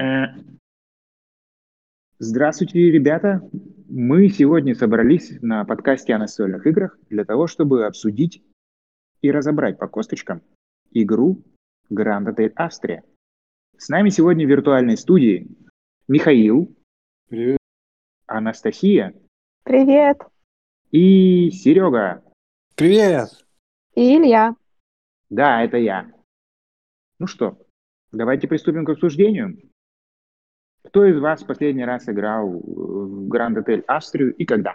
Э, Здравствуйте, ребята! Мы сегодня собрались на подкасте о настольных играх для того, чтобы обсудить и разобрать по косточкам игру Grand Hotel Австрия. С нами сегодня в виртуальной студии Михаил, Привет. Анастасия Привет. и Серега. Привет. И Илья. Да, это я. Ну что, давайте приступим к обсуждению. Кто из вас последний раз играл в Hotel Австрию и когда?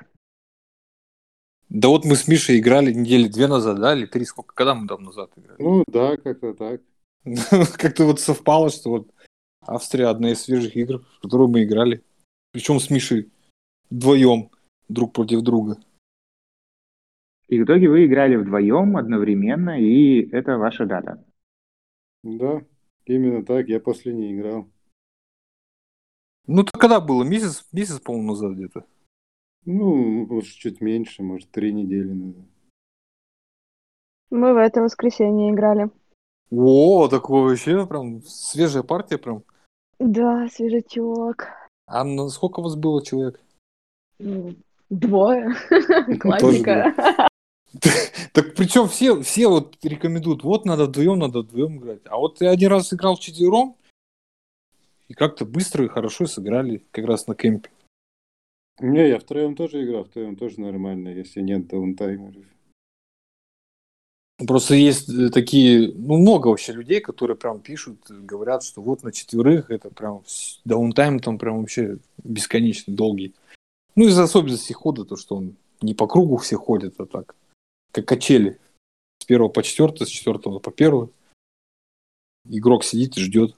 Да вот мы с Мишей играли недели две назад, да, или три, сколько, когда мы там назад играли? Ну да, как-то так. Как-то вот совпало, что вот Австрия одна из свежих игр, в которую мы играли. Причем с Мишей вдвоем, друг против друга. И в итоге вы играли вдвоем одновременно, и это ваша дата. Да, именно так. Я после не играл. Ну, то когда было? Месяц, месяц, по-моему, назад где-то. Ну, может, чуть меньше, может, три недели назад. Мы в это воскресенье играли. О, такое вообще прям свежая партия прям. Да, свежачок. А на сколько у вас было человек? Ну, Двое. Тоже Классика. Так причем все, все вот рекомендуют, вот надо вдвоем, надо вдвоем играть. А вот я один раз играл вчетвером, и как-то быстро и хорошо сыграли, как раз на кемпе. Не, я втроем тоже играл, втроем тоже нормально, если нет даунтаймеров. Просто есть э, такие, ну, много вообще людей, которые прям пишут, говорят, что вот на четверых это прям даунтайм там прям вообще бесконечно долгий. Ну, из-за особенностей хода, то, что он не по кругу все ходят, а так, как качели. С первого по четвертый, с четвертого по первый. Игрок сидит и ждет.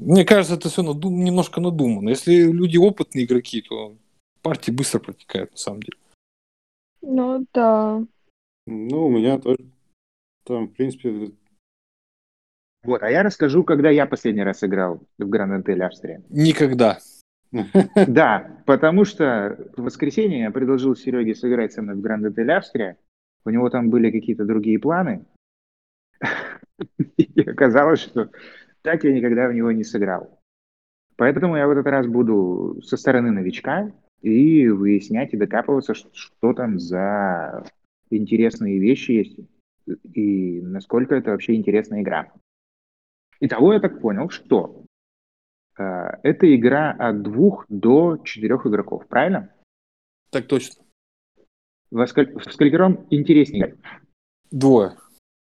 Мне кажется, это все немножко надумано. Если люди опытные игроки, то партии быстро протекают, на самом деле. Ну да. Ну, у меня тоже там, в принципе, Вот, а я расскажу, когда я последний раз играл в Grand Hotel Австрия. Никогда. Да, потому что в воскресенье я предложил Сереге сыграть со мной в Grand Hotel Австрия. У него там были какие-то другие планы. И оказалось, что так я никогда в него не сыграл. Поэтому я в этот раз буду со стороны новичка и выяснять и докапываться, что там за интересные вещи есть и насколько это вообще интересная игра. Итого я так понял, что э, это игра от двух до четырех игроков, правильно? Так точно. Во сколь- в сколькором интереснее играть? Двое.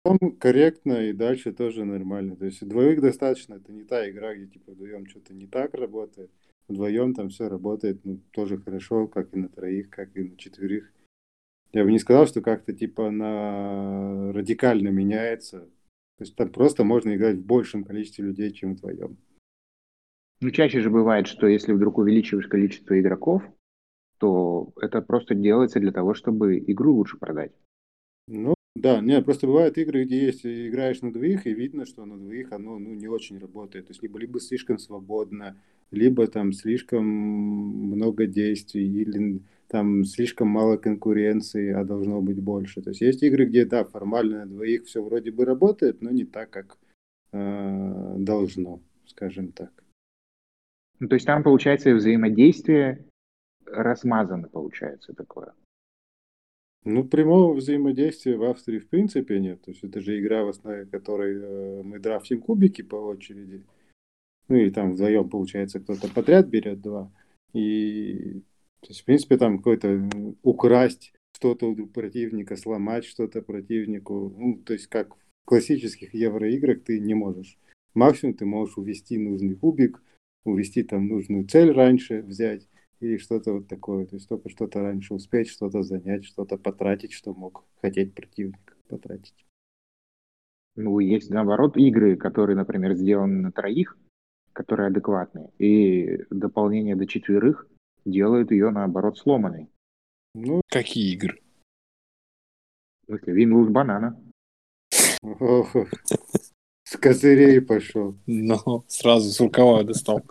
Там корректно и дальше тоже нормально. То есть двоих достаточно, это не та игра, где типа вдвоем что-то не так работает. Вдвоем там все работает, ну, тоже хорошо, как и на троих, как и на четверых. Я бы не сказал, что как-то типа на радикально меняется. То есть там просто можно играть в большем количестве людей, чем вдвоем. Ну, чаще же бывает, что если вдруг увеличиваешь количество игроков, то это просто делается для того, чтобы игру лучше продать. Ну, да, нет, просто бывают игры, где есть играешь на двоих, и видно, что на двоих оно ну, не очень работает. То есть либо, либо слишком свободно, либо там слишком много действий, или там слишком мало конкуренции, а должно быть больше. То есть есть игры, где, да, формально на двоих все вроде бы работает, но не так, как э, должно, скажем так. Ну, то есть там, получается, взаимодействие размазано, получается, такое. Ну, прямого взаимодействия в Австрии в принципе нет. То есть это же игра, в основе которой э, мы драфтим кубики по очереди. Ну и там вдвоем, получается, кто-то подряд берет два. И, то есть, в принципе, там какой-то м, украсть что-то у противника, сломать что-то противнику. Ну, то есть, как в классических евроиграх ты не можешь. Максимум ты можешь увести нужный кубик, увести там нужную цель раньше, взять или что-то вот такое. То есть только что-то раньше успеть, что-то занять, что-то потратить, что мог хотеть противник потратить. Ну, есть, наоборот, игры, которые, например, сделаны на троих, которые адекватные, и дополнение до четверых делает ее, наоборот, сломанной. Ну, Какие игры? В смысле, Винлус банана. с козырей пошел. Ну, сразу с рукава достал.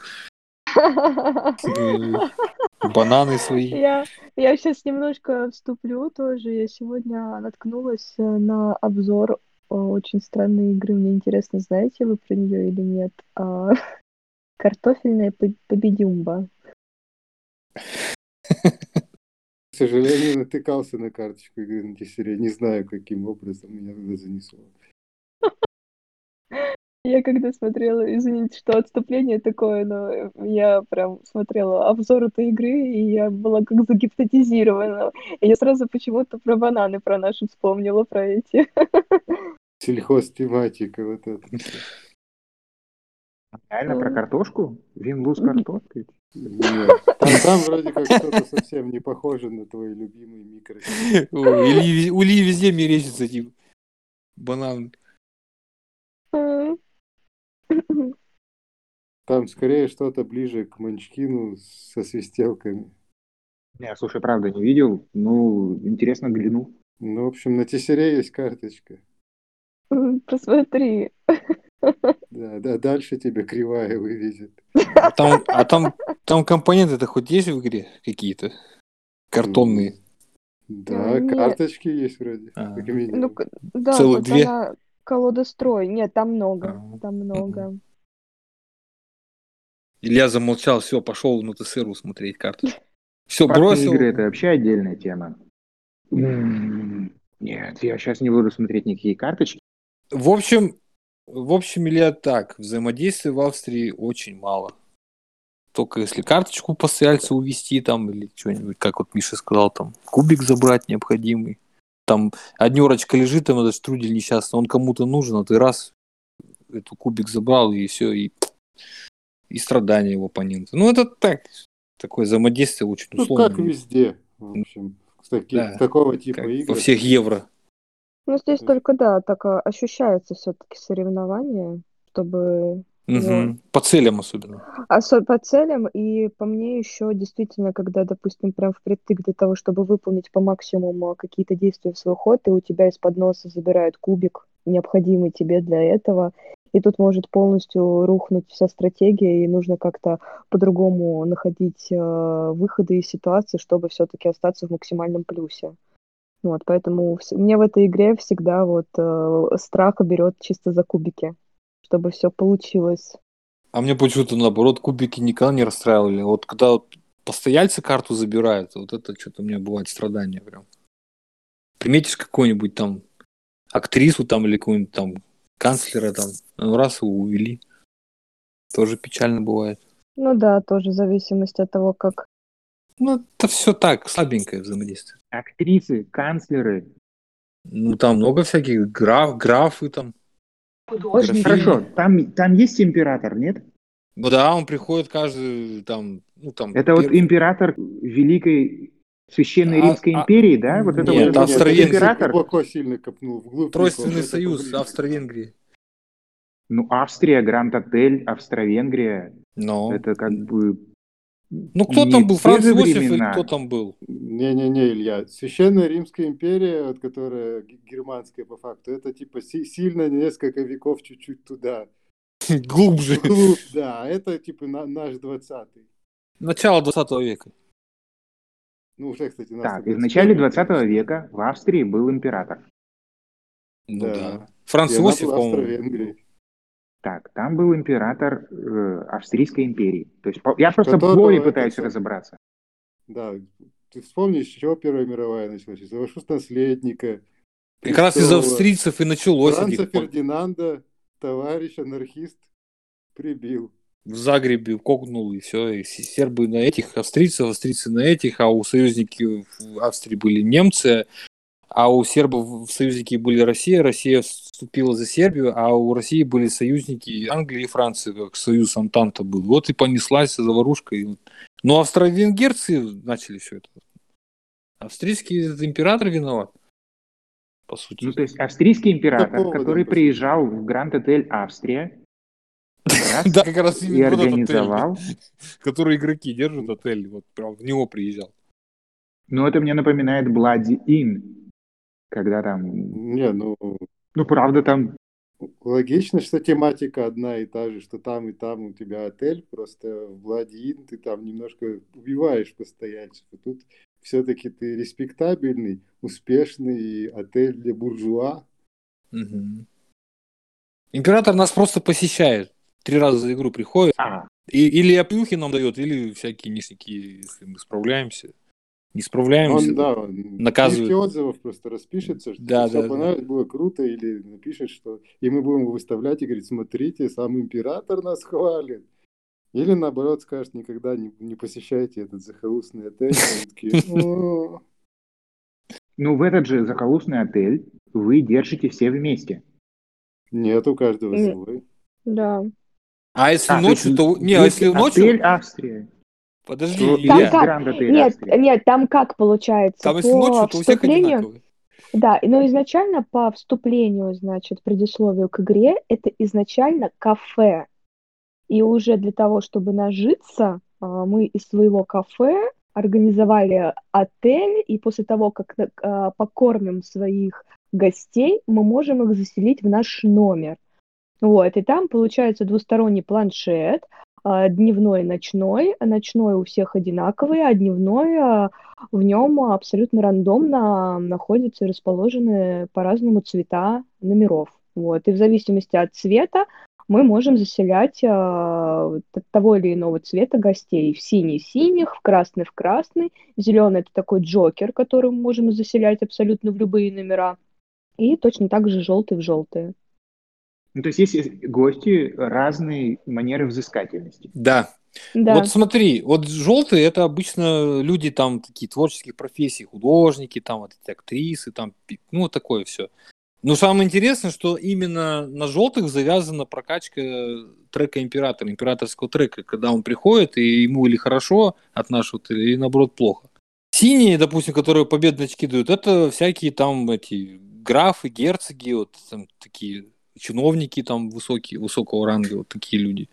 Бананы свои. Я, я сейчас немножко вступлю тоже. Я сегодня наткнулась э, на обзор э, очень странной игры. Мне интересно, знаете вы про нее или нет? А, Картофельная по- победюмба. К сожалению, натыкался на карточку игры на десере. Не знаю, каким образом меня туда занесло. Я когда смотрела, извините, что отступление такое, но я прям смотрела обзор этой игры, и я была как загипнотизирована. И я сразу почему-то про бананы про наши вспомнила, про эти. Сельхоз-тематика вот это. Реально про картошку? Винлу с картошкой? Нет. Там, там вроде как что-то совсем не похоже на твой любимый микро. У Ильи везде мерещится, типа, банан. Там скорее что-то ближе к Манчкину со свистелками. Не, слушай, правда, не видел. Ну, интересно гляну. Ну, в общем, на тесере есть карточка. Посмотри. Да, да, дальше тебе кривая вывезет. А там, а там, там компоненты-то хоть есть в игре какие-то? Картонные. Да, Нет. карточки есть вроде, А. Ну, да, Целых вот две? она колодострой. Нет, там много. А. Там много. Илья замолчал, все, пошел на ТСРу смотреть карту. Все, бросил. игры это вообще отдельная тема. Нет, я сейчас не буду смотреть никакие карточки. В общем, в общем, Илья, так, взаимодействия в Австрии очень мало. Только если карточку постояльца увести там, или что-нибудь, как вот Миша сказал, там, кубик забрать необходимый. Там однерочка лежит, там этот штрудель несчастный, он кому-то нужен, а ты раз эту кубик забрал, и все, и, и страдания его оппонента. Ну, это так, такое взаимодействие очень Ну, условное. как везде, в общем, с таки- Да, такого типа игр. во всех евро. Ну, здесь только, да, так а, ощущается все-таки соревнование, чтобы Мгм. По целям особенно. Осо- по целям, и по мне еще действительно, когда, допустим, прям впритык для того, чтобы выполнить по максимуму какие-то действия в свой ход, и у тебя из-под носа забирают кубик, необходимый тебе для этого, и тут может полностью рухнуть вся стратегия, и нужно как-то по-другому находить э, выходы из ситуации, чтобы все-таки остаться в максимальном плюсе. Вот, поэтому вс- мне в этой игре всегда вот э, страх берет чисто за кубики, чтобы все получилось. А мне почему-то наоборот кубики никогда не расстраивали. Вот когда вот постояльцы карту забирают, вот это что-то у меня бывает страдание прям. Приметишь какую-нибудь там актрису там или какую-нибудь там канцлера там, ну раз его увели. Тоже печально бывает. Ну да, тоже в зависимости от того, как Ну, это все так, слабенькое взаимодействие. Актрисы, канцлеры. Ну, там много всяких граф, графы там. Художники. Хорошо, там, там есть император, нет? Ну да, он приходит каждый там, ну там. Это вот первый- император Великой Священной А- Римской а- империи, да? Вот это Нет, вот этот Австро-Венгрия. император. Глубоко сильно копнул вглубь. Тройственный это союз. Австро-Венгрии. Ну, Австрия, Гранд-отель, Австро-Венгрия. Но. Это как бы... Ну, кто не там был? Франц Иосиф или кто там был? Не-не-не, Илья. Священная Римская империя, вот, которая германская по факту, это типа си- сильно несколько веков чуть-чуть туда. Глубже. Да, это типа на- наш двадцатый. Начало 20 века. Ну, уже, кстати, нас Так, в начале 21 20 века в Австрии был император. Ну Да. да. Франц Иосиф, по-моему. Так, там был император э, Австрийской империи. То есть по- я просто в Которого лоре это пытаюсь сам- разобраться. Да, ты вспомнишь, с чего Первая мировая началась? Из-за вашего наследника. Как раз из престола. австрийцев и началось. Франца Фердинанда, товарищ анархист, прибил. В Загребе кокнул, и все. И сербы на этих, австрийцев, австрийцы на этих, а у союзников в Австрии были немцы, а у сербов в союзники были Россия, Россия вступила за Сербию, а у России были союзники Англии и Франции, как союз Антанта был. Вот и понеслась заварушка. Но австро-венгерцы начали все это. Австрийский император виноват, по сути. Ну, то есть австрийский император, поводом, который по приезжал в Гранд-отель Австрия, Да, как раз и организовал. который игроки держат отель, вот прям в него приезжал. Ну, это мне напоминает Bloody Inn, когда там... Не, ну, Ну, правда, там... логично, что тематика одна и та же, что там и там у тебя отель, просто в Владиин ты там немножко убиваешь постояльцев. Тут все-таки ты респектабельный, успешный отель для буржуа. Мгм. Император нас просто посещает. Три раза за игру приходит. А, И, или оплюхи нам дает, или всякие ништяки, если мы справляемся. Не справляемся, Он, да, книжки отзывов просто распишется, что Да, все да, да. понравилось, было круто, или напишет, что... И мы будем его выставлять и говорить, смотрите, сам император нас хвалит. Или наоборот скажет, никогда не, не посещайте этот захолустный отель. Ну, в этот же захолустный отель вы держите все вместе. Нет, у каждого свой. Да. А если А, то ночью, то... Не, а если ночью... Отель Австрия. Подожди, Что Илья, как? Нет, нет, там как получается? там если по ночью, то у всех вступлению, одинаковые. да, но изначально по вступлению, значит, предисловию к игре, это изначально кафе. И уже для того, чтобы нажиться, а, мы из своего кафе организовали отель, и после того, как а, покормим своих гостей, мы можем их заселить в наш номер. Вот, и там получается двусторонний планшет, дневной и ночной. Ночной у всех одинаковый, а дневной а, в нем абсолютно рандомно находятся и расположены по-разному цвета номеров. Вот, и в зависимости от цвета мы можем заселять а, т- того или иного цвета гостей. В синий синих, в красный в красный, зеленый это такой джокер, который мы можем заселять абсолютно в любые номера. И точно так же желтый в желтые. Ну, то есть есть гости разной манеры взыскательности. Да. Да. Вот смотри, вот желтые это обычно люди там такие творческих профессий, художники, там вот эти актрисы, там, ну, вот такое все. Но самое интересное, что именно на желтых завязана прокачка трека императора, императорского трека, когда он приходит, и ему или хорошо от нашего, или наоборот плохо. Синие, допустим, которые победные очки дают, это всякие там эти графы, герцоги, вот там такие чиновники там высокие, высокого ранга, вот такие люди.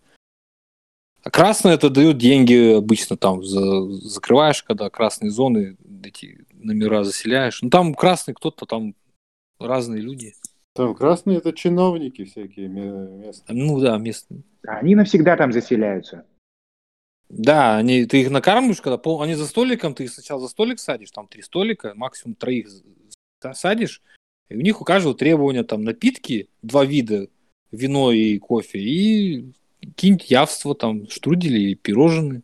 А красное это дают деньги обычно там за, закрываешь, когда красные зоны, эти номера заселяешь. Ну там красный кто-то там разные люди. Там красные это чиновники всякие ме- местные. Ну да, местные. Они навсегда там заселяются. Да, они, ты их накармливаешь, когда пол, они за столиком, ты их сначала за столик садишь, там три столика, максимум троих садишь, и у них у каждого требования там напитки, два вида, вино и кофе, и какие-нибудь явства, там, штрудели и пирожные.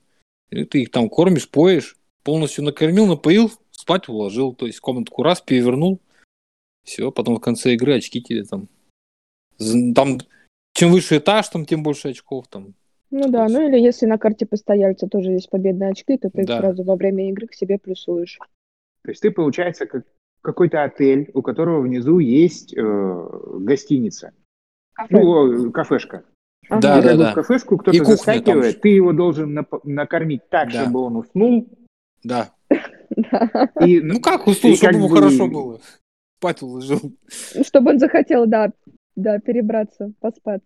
И ты их там кормишь, поешь, полностью накормил, напоил, спать уложил, то есть комнатку раз перевернул, все, потом в конце игры очки тебе там. Там, чем выше этаж, там, тем больше очков, там, Ну да, ну или если на карте постояльца тоже есть победные очки, то ты их Да. сразу во время игры к себе плюсуешь. То есть ты, получается, как какой-то отель, у которого внизу есть э, гостиница. Ну, э, кафешка. Ага. Да, да, да. в кафешку кто-то там заскакивает, ты его должен нап- накормить так, Да. чтобы он уснул. Да. Да. И, Ну как уснул, чтобы как ему бы- хорошо было. Спать уложил. Чтобы он захотел, да, да, перебраться, поспать.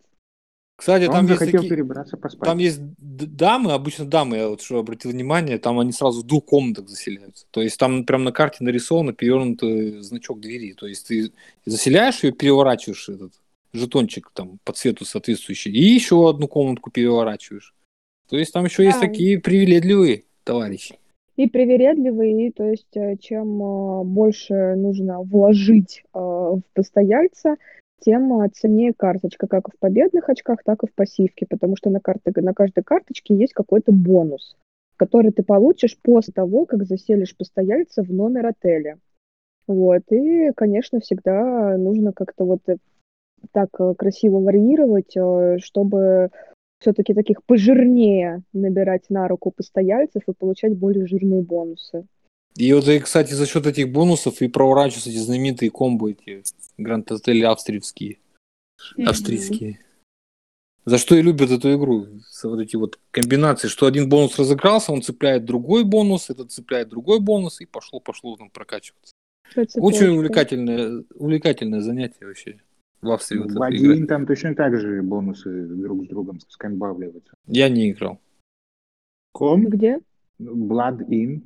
Кстати, там есть, захотел такие, перебраться поспать. там есть дамы, обычно дамы, я вот что обратил внимание, там они сразу в двух комнатах заселяются. То есть там прям на карте нарисован перевернутый значок двери. То есть ты заселяешь ее, переворачиваешь этот жетончик там по цвету соответствующий, и еще одну комнатку переворачиваешь. То есть там еще есть Да. такие привередливые товарищи. И привередливый, и то есть э, чем э, больше нужно вложить э, в постояльца, тем ценнее карточка, как и в победных очках, так и в пассивке, потому что на, карте, на каждой карточке есть какой-то бонус, который ты получишь после того, как заселишь постояльца в номер отеля. Вот, и, конечно, всегда нужно как-то вот э, так э, красиво варьировать, э, чтобы все-таки таких пожирнее набирать на руку постояльцев и получать более жирные бонусы. И вот, кстати, за счет этих бонусов и проворачиваются эти знаменитые комбо, эти гранд-отели австриевские. австрийские. За что и любят эту игру. Вот эти вот комбинации, что один бонус разыгрался, он цепляет другой бонус, этот цепляет другой бонус, и пошло-пошло там прокачиваться. Очень увлекательное, увлекательное занятие вообще в Австрии. вот В это один играть. там точно так же бонусы друг с другом скомбавливаются. Я не играл. Ком? Где? Blood In.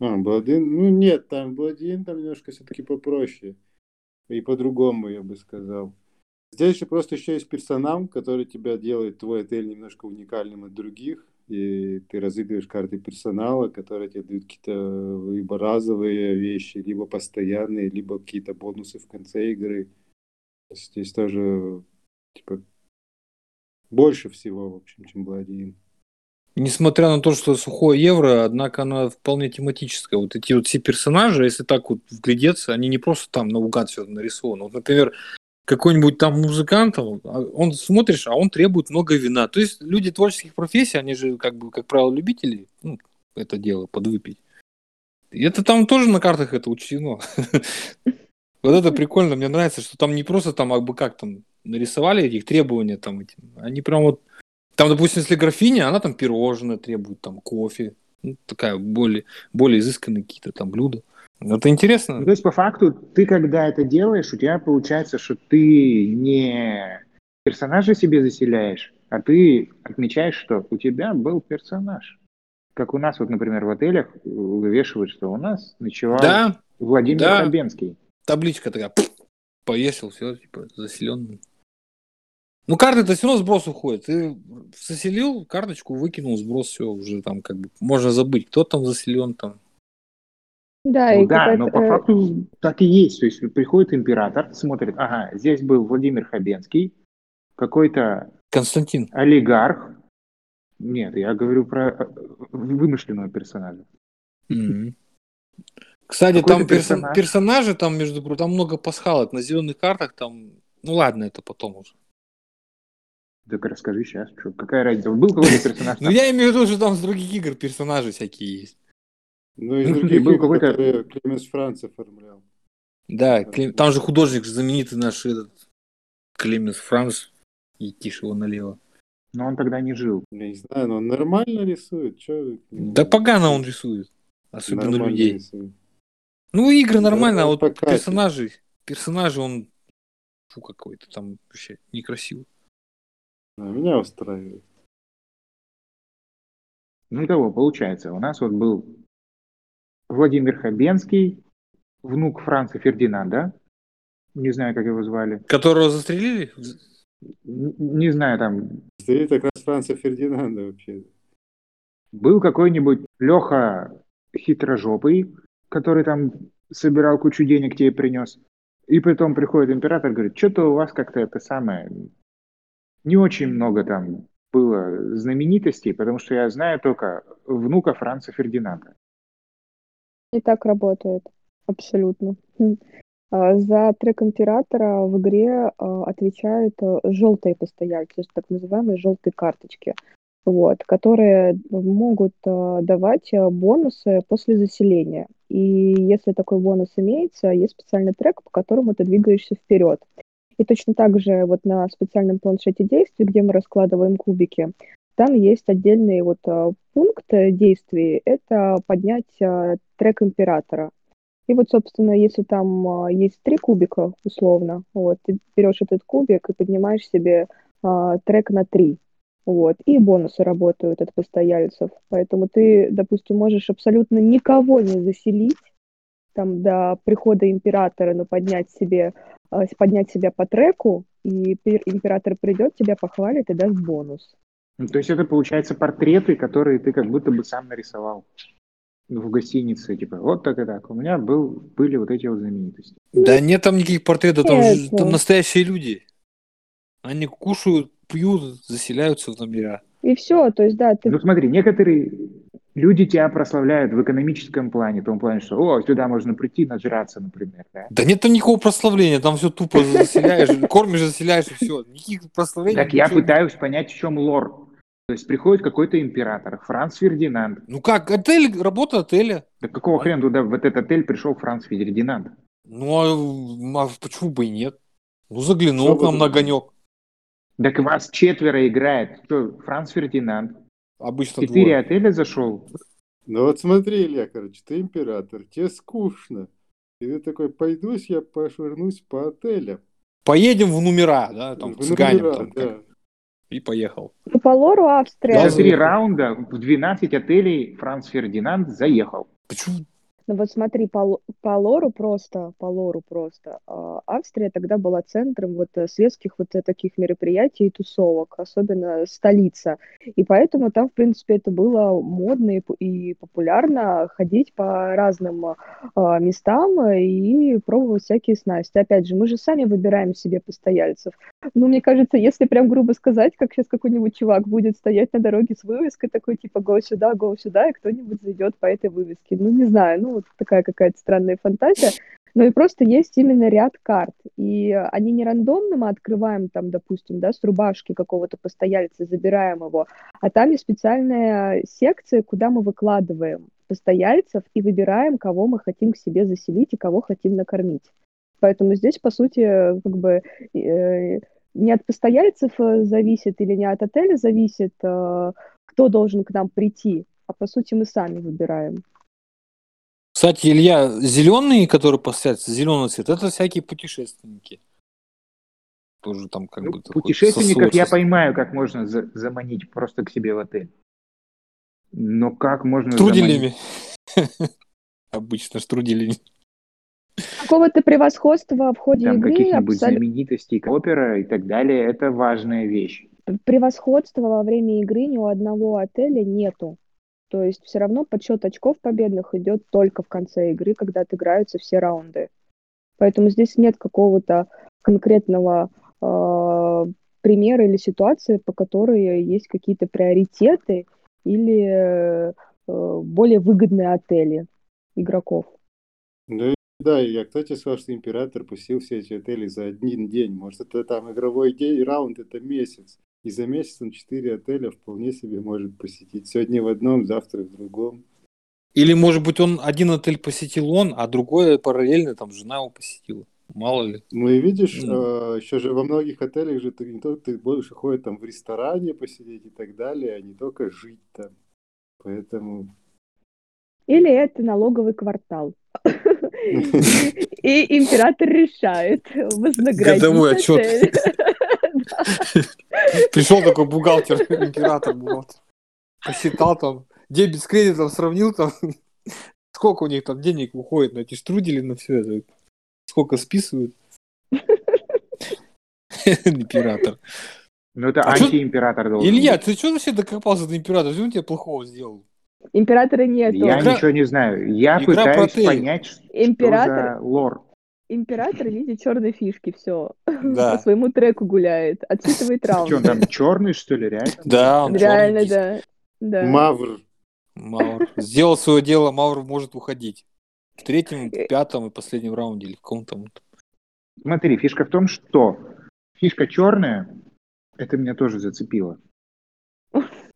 А, Бладин? Ну нет, там Бладин там немножко все-таки попроще. И по-другому, я бы сказал. Здесь же просто еще есть персонал, который тебя делает твой отель немножко уникальным от других. И ты разыгрываешь карты персонала, которые тебе дают какие-то либо разовые вещи, либо постоянные, либо какие-то бонусы в конце игры. Здесь тоже типа больше всего, в общем, чем Бладин. Несмотря на то, что сухое евро, однако она вполне тематическая. Вот эти вот все персонажи, если так вот вглядеться, они не просто там наугад все нарисованы. Вот, например, какой-нибудь там музыкант, он он смотришь, а он требует много вина. То есть люди творческих профессий, они же, как бы, как правило, любители ну, это дело подвыпить. И это там тоже на картах это учтено. Вот это прикольно, мне нравится, что там не просто там, а бы как там нарисовали этих требования там эти, они прям вот там, допустим, если графиня, она там пирожное требует, там кофе, ну, такая более, более изысканные какие-то там блюда. Это интересно. Ну, то есть, по факту, ты когда это делаешь, у тебя получается, что ты не персонажа себе заселяешь, а ты отмечаешь, что у тебя был персонаж. Как у нас, вот, например, в отелях вывешивают, что у нас ночевал Да, Владимир да. Хабенский. табличка такая, пф, повесил, все, типа, заселенный. Ну, карты-то все равно сброс уходит. Ты заселил карточку, выкинул, сброс, все, уже там как бы можно забыть, кто там заселен там. Да, Ну и да, но по э, факту так и есть. То есть приходит император, смотрит, ага, здесь был Владимир Хабенский, какой-то Константин. олигарх. Нет, я говорю про э, вымышленного персонажа. Мгм. Кстати, Какой-то там персон- персонаж. персонажи, там, между прочим, там много пасхалок. На зеленых картах там, ну ладно, это потом уже. Так расскажи сейчас, что, какая разница? Был какой-то персонаж? Ну я имею в виду, что там с других игр персонажи всякие есть. Ну, из Ну, других был какой-то- Клеменс Франц оформлял. Да, там же художник знаменитый наш этот Клеменс Франц. И тише его налево. Но он тогда не жил. Я не знаю, но он нормально рисует. Чё... Да погано он рисует. Особенно Нормально людей. рисует. Ну, игры нормально, а вот персонажи, персонажи он фу какой-то там вообще некрасивый. А, меня устраивает. Ну и того, получается, у нас вот был Владимир Хабенский, внук Франца Фердинанда, не знаю, как его звали, Которого застрелили? Н- не знаю, там Стоит как раз Франца Фердинанда вообще. был какой-нибудь Леха хитрожопый, который там собирал кучу денег, тебе принес. И потом приходит император, говорит, что-то у вас как-то это самое, не очень много там было знаменитостей, потому что я знаю только внука Франца Фердинанда. Не так работает. Абсолютно. Хм. А, За трек императора в игре а, отвечают желтые постояльцы, так называемые желтые карточки, вот, которые могут а, давать а, бонусы после заселения. И если такой бонус имеется, есть специальный трек, по которому ты двигаешься вперед. И точно так же вот на специальном планшете действий, где мы раскладываем кубики, там есть отдельный вот а, пункт действий, это поднять а, трек императора. И вот, собственно, если там а, есть три кубика, условно, вот, ты берешь этот кубик и поднимаешь себе трек на три. Вот, и бонусы работают от постояльцев. Поэтому ты, допустим, можешь абсолютно никого не заселить там до прихода императора, но поднять себе, а, поднять себя по треку, и император придет, тебя похвалит и даст бонус. Ну, то есть это, получается, портреты, которые ты как будто бы сам нарисовал в гостинице. Типа, вот так и так. У меня был, были вот эти вот знаменитости. Да нет там никаких портретов, там, же- там настоящие люди. Они кушают, пьют, заселяются в номера. И все, то есть, да, ты Ну смотри, некоторые люди тебя прославляют в экономическом плане, в том плане, что о, сюда можно прийти нажраться, например, да? Да нет там никакого прославления, там все тупо заселяешь, кормишь, заселяешь и все. Никаких прославлений. Так я пытаюсь понять, в чем лор. То есть приходит какой-то император, Франц Фердинанд. Ну как, отель, работа отеля. Да какого хрена туда, в этот отель пришел Франц Фердинанд? Ну а, а почему бы и нет? Ну заглянул Что к нам на огонек. Так вас четверо играет. Что, Франц Фердинанд? Обычно Четыре двое. отеля зашел? Ну вот смотри, Илья, короче, ты император, тебе скучно. И ты такой, пойдусь я пошвырнусь по отелям. Поедем в номера, да, там, В цыганем номера, там, да. как. и поехал. Ну, по лору Австрия. За- три раунда в 12 отелей Франц Фердинанд заехал. Почему? Ну вот смотри, по, по лору просто, по лору просто, а, Австрия тогда была центром вот э, светских вот э, таких мероприятий и тусовок, особенно столица. И поэтому там, в принципе, это было модно и, и популярно ходить по разным а, местам и пробовать всякие снасти. Опять же, мы же сами выбираем себе постояльцев. Ну, мне кажется, если прям грубо сказать, как сейчас какой-нибудь чувак будет стоять на дороге с вывеской такой, типа, go сюда, go сюда, и кто-нибудь зайдет по этой вывеске. Ну, не знаю, ну, вот такая какая-то странная фантазия. Но и просто есть именно ряд карт. И они не рандомно мы открываем там, допустим, да, с рубашки какого-то постояльца, забираем его, а там есть специальная секция, куда мы выкладываем постояльцев и выбираем, кого мы хотим к себе заселить и кого хотим накормить. Поэтому здесь, по сути, как бы э, не от постояльцев э, зависит или не от отеля зависит, э, кто должен к нам прийти, а по сути мы сами выбираем. Кстати, Илья, зеленые, которые поставятся, зеленый цвет, это всякие путешественники. Тоже там как Ну, бы... путешественников я поймаю, как можно за- заманить просто к себе в отель. Но как можно Штруделями. Обычно штруделями. Какого-то превосходства в ходе там игры, каких-нибудь абсол- знаменитостей, опера и так далее, это важная вещь. превосходства во время игры ни у одного отеля нету. То есть все равно подсчет очков победных идет только в конце игры, когда отыграются все раунды. Поэтому здесь нет какого-то конкретного э, примера или ситуации, по которой есть какие-то приоритеты или э, более выгодные отели игроков. Ну да, я кто тебе сказал, что император пустил все эти отели за один день? Может, это там игровой день, раунд это месяц. И за месяц он четыре отеля вполне себе может посетить. Сегодня в одном, завтра в другом. Или, может быть, он один отель посетил он, а другой параллельно там жена его посетила. Мало ли. Ну и видишь, э, еще же во многих отелях же ты не только ты больше ходит там в ресторане посидеть и так далее, а не только жить там. Поэтому Или это налоговый квартал. И император решает вознаградить Годовой отчет. Пришел такой бухгалтер, император бухгалтер. Посчитал там, дебет с кредитом сравнил там, сколько у них там денег уходит на эти штрудели, на все это. Сколько списывают. Император. Ну, это А антиимператор должен Илья, быть. ты что вообще докопался до императора? Что он тебе плохого сделал? Императора нету. Я Игра- ничего не знаю. Я пытаюсь понять, что Император, за лор. Император в виде черной фишки, все. По Да. своему треку гуляет, отсчитывает Что он там, черный, что ли, реально? Да, он Реально, да. Да. Мавр. Маур. Сделал свое дело, Маур может уходить. В третьем, в пятом и последнем раунде или в каком-то. Смотри, фишка в том, что фишка черная, это меня тоже зацепило.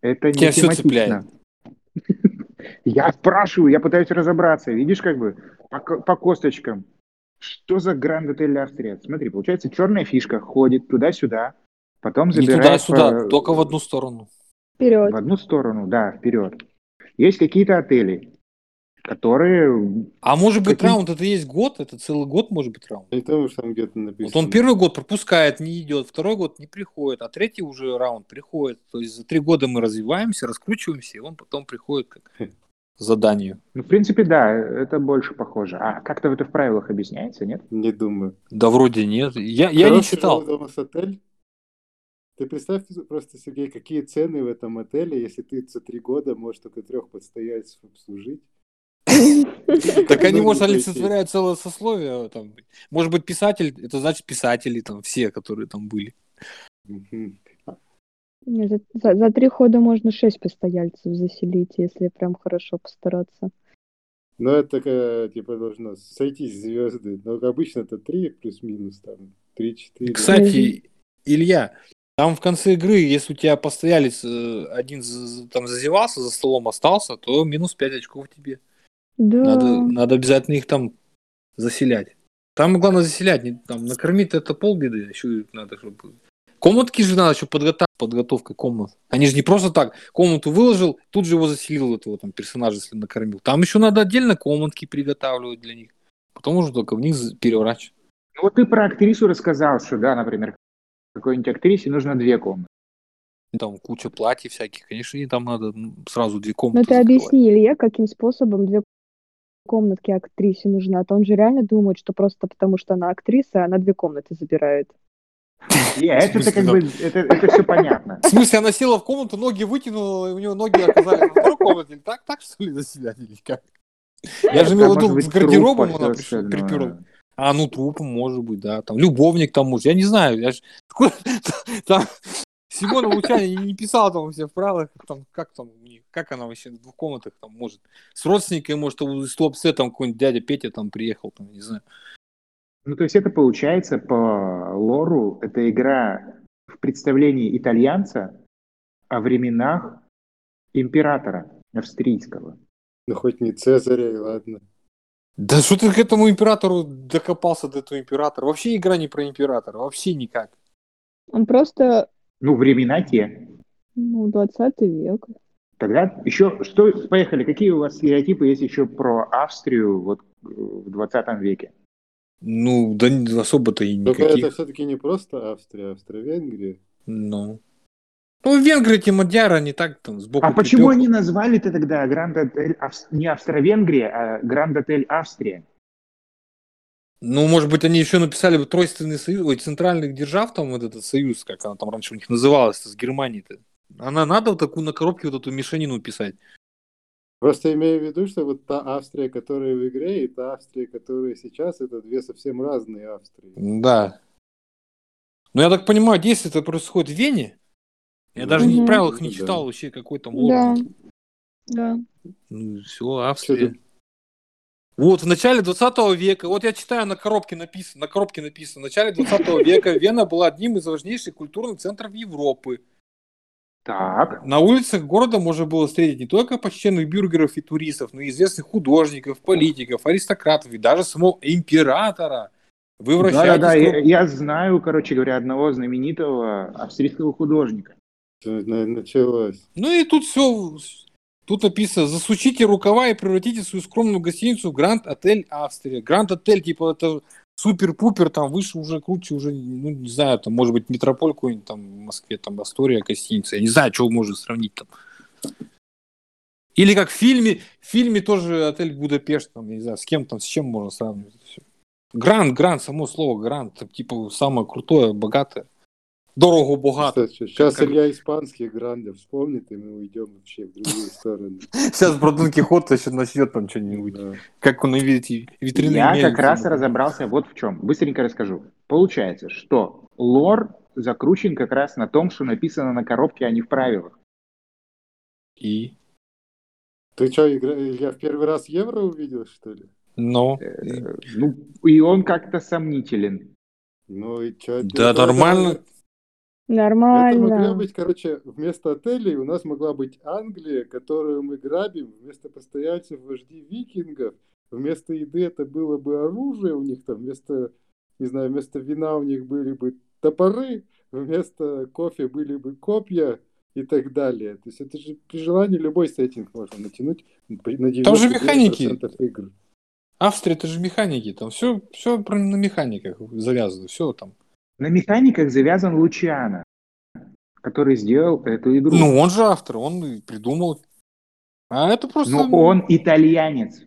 Это не Тебя тематично. цепляет. Я спрашиваю, я пытаюсь разобраться. Видишь, как бы по, по косточкам. Что за гранд отель Австрия? Смотри, получается, черная фишка ходит туда-сюда, потом Не забирает туда-сюда, по- только в одну сторону. Вперед. в одну сторону, да, вперед. Есть какие-то отели, которые А может быть Каким- раунд это есть год? Это целый год может быть раунд? Не потому, что там где-то написано. Вот он первый год пропускает, не идет, второй год не приходит, а третий уже раунд приходит. То есть за три года мы развиваемся, раскручиваемся, и он потом приходит как заданию. Ну, в принципе, да, это больше похоже. А как-то это в правилах объясняется, нет? Не думаю. Да вроде нет. Я, я не читал. жилой дом с отель. Ты представь просто, Сергей, какие цены в этом отеле, если ты за три года можешь только трех постояльцев обслужить. Так они, Ну, может, олицетворяют целое сословие. Там. Может быть, писатель, это значит писатели там все, которые там были. За, за- за три хода можно шесть постояльцев заселить, если прям хорошо постараться. Ну, это типа, должно сойтись звезды. Но обычно это три плюс-минус, там, три-четыре. Кстати, Илья, там в конце игры, если у тебя постоялец э, один там зазевался, за столом остался, то минус 5 очков тебе. Да. Надо, надо обязательно их там заселять. Там главное заселять, не, там, накормить это полбеды, еще надо, чтобы... Комнатки же надо еще подготовить, подготовка комнат. Они же не просто так, комнату выложил, тут же его заселил, этого там персонажа, если накормил. Там еще надо отдельно комнатки приготавливать для них. Потом уже только в них переворачивать. Ну, вот ты про актрису рассказал, что, да, например, какой-нибудь актрисе нужно две комнаты. Там куча платьев всяких, конечно, и там надо ну, сразу две Ну комнаты ты закрывать. объясни, Илья, каким способом две комнатки актрисе нужна, то он же реально думает, что просто потому, что она актриса, она две комнаты забирает. Это как да? бы, это, это все понятно. В смысле, она села в комнату, ноги вытянула, и у нее ноги оказались второй комнате. Так, так что ли, за себя или как? Я же имел в виду, с гардеробом она приперла. А, ну, трупом, может быть, да. Там любовник там может. Я не знаю. Я ж... Там Симона Лучани не писала там все в правилах, там, как там, у них- как она вообще в двух комнатах там может. С родственниками, может, из Туапсе там какой-нибудь дядя Петя там приехал, там, не знаю. Ну, то есть это получается по лору, это игра в представлении итальянца о временах императора австрийского. Ну, хоть не Цезаря, и ладно. Да что ты к этому императору докопался до этого императора? Вообще игра не про императора, вообще никак. Он просто, Ну, времена те. ну, 20 век. Тогда еще, что, поехали, какие у вас стереотипы есть еще про Австрию вот э, в 20 веке? Ну, да не- особо-то и Только это никаких. все-таки не просто Австрия, Австро-Венгрия. Ну. Ну, венгры эти мадьяры, они так там сбоку А почему припёху. они назвали-то тогда Гранд-отель Авс- не Австро-Венгрия, а Гранд-отель Австрия? Ну, может быть, они еще написали бы тройственный союз, ой, центральных держав, там вот этот союз, как она там раньше у них называлась, с Германией-то. Она надо вот такую на коробке вот эту мешанину писать. Просто имею в виду, что вот та Австрия, которая в игре, и та Австрия, которая сейчас, это две совсем разные Австрии. Да. Но я так понимаю, действие это происходит в Вене. Я даже не в Мгм. правилах не Да. читал вообще какой там Да. лор. Да. Ну, все, Австрия. Вот, в начале 20 века, вот я читаю, на коробке написано, на коробке написано, в начале 20 века Вена была одним из важнейших культурных центров Европы. Так, На улицах города можно было встретить не только почтенных бюргеров и туристов, но и известных художников, политиков, аристократов и даже самого императора. Вы вращаетесь... да-да-да, я, я знаю, короче говоря, одного знаменитого австрийского художника. Началось. Ну и тут все, тут написано, засучите рукава и превратите свою скромную гостиницу в Гранд Отель Австрия. Гранд Отель, типа, это супер-пупер, там выше уже круче, уже, ну, не знаю, там, может быть, метрополь какой-нибудь там в Москве, там, Астория, гостиница. Я не знаю, что можно сравнить там. Или как в фильме, в фильме тоже отель Будапешт, там, я не знаю, с кем там, с чем можно сравнивать. Гранд, гранд, само слово гранд, это, типа, самое крутое, богатое. Дорого, богато. Сейчас Как- Илья испанских грандов вспомнит, и мы уйдем вообще в другую сторону. Сейчас про Дон Кихота еще начнет там что-нибудь. Да. Как он видите, витрины Я как раз разобрался вот в чем. Быстренько расскажу. Получается, что лор закручен как раз на том, что написано на коробке, а не в правилах. И? Ты что, Илья в первый раз евро увидел, что ли? Но. Э, Ну, и он как-то сомнителен. Ну и что? Да, нормально. Это могла Нормально. быть, короче, вместо отелей у нас могла быть Англия, которую мы грабим, вместо постояльцев вожди викингов, вместо еды это было бы оружие у них там, вместо, не знаю, вместо вина у них были бы топоры, вместо кофе были бы копья и так далее. То есть это же при желании любой сеттинг можно натянуть на 99% Там же механики. игр. Австрия это же механики. Там все, все про на механиках завязано. Все там. На механиках завязан Лучиано, который сделал эту игру. Ну, он же автор, он придумал. А это просто. Но он итальянец.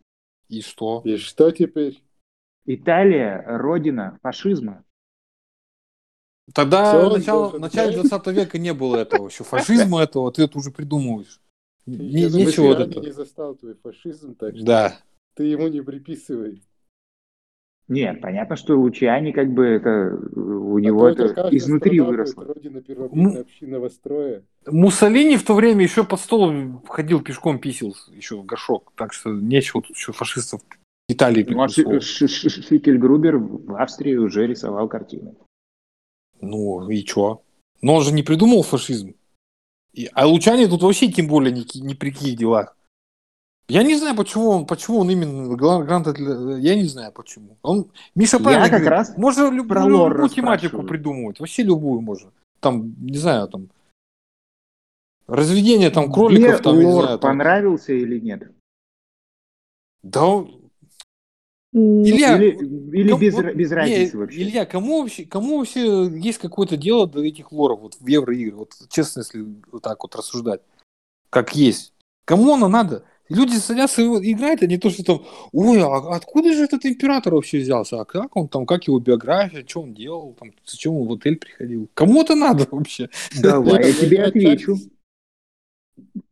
И что? И что теперь? Италия – родина фашизма. Тогда начало, в начале быть. 20 века не было этого еще. Фашизма этого, ты это уже придумываешь. Не- Я думаю, нечего вот Илья это. не застал твой фашизм, так что Да. ты ему не приписывай. Нет, понятно, что Лучиани как бы это у А него то это изнутри выросло. Родина общинного строя. Муссолини в то время еще под стол ходил пешком писил еще в горшок. Так что нечего тут еще фашистов Италии Ну, а приплюсовывать. Ш- Ш- Ш- Шикельгрубер в Австрии уже рисовал картины. Ну и чё? Но он же не придумал фашизм. И- а Лучани тут вообще тем более ни, ни при каких делах. Я не знаю, почему он, почему он именно Грант Отель- Я не знаю, почему. Он, Миша Я правильно как говорит, раз можно люб- про любую лор тематику придумывать. Вообще любую можно. Там, не знаю, там... Разведение там кроликов, Мне там, я не лор знаю, там- понравился или нет? Да, он- Илья, или или кому- без, вот, без не, разницы вообще? Илья, кому вообще, кому вообще есть какое-то дело до этих лоров вот в евроигры? Вот честно, если вот так вот рассуждать, как есть. Кому оно надо? Люди садятся и играют, а не то, что там, ой, а откуда же этот император вообще взялся? А как он там, как его биография, что он делал, там, зачем он в отель приходил? Кому это надо вообще? Давай я тебе отвечу.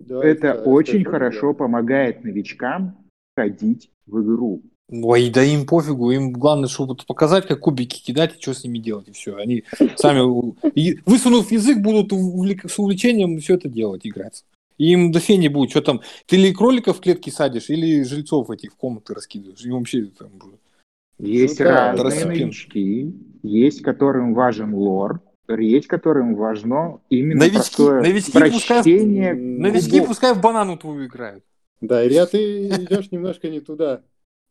Это очень хорошо помогает новичкам ходить в игру. Ой, да им пофигу, им главное, чтобы показать, как кубики кидать и что с ними делать, и все. Они сами, высунув язык, будут увлек- с увлечением все это делать, играть. Им до фени будет, что там, ты или кроликов в клетки садишь, или жильцов этих в комнаты раскидываешь. И вообще там будет. Есть Ну да, разные второстепенно. новички, есть которым важен лор, есть которым важно именно Новички- простое новички пускай- прочтение М, Новички пускай в банану твою играют. Да, Илья, ты идешь немножко не туда.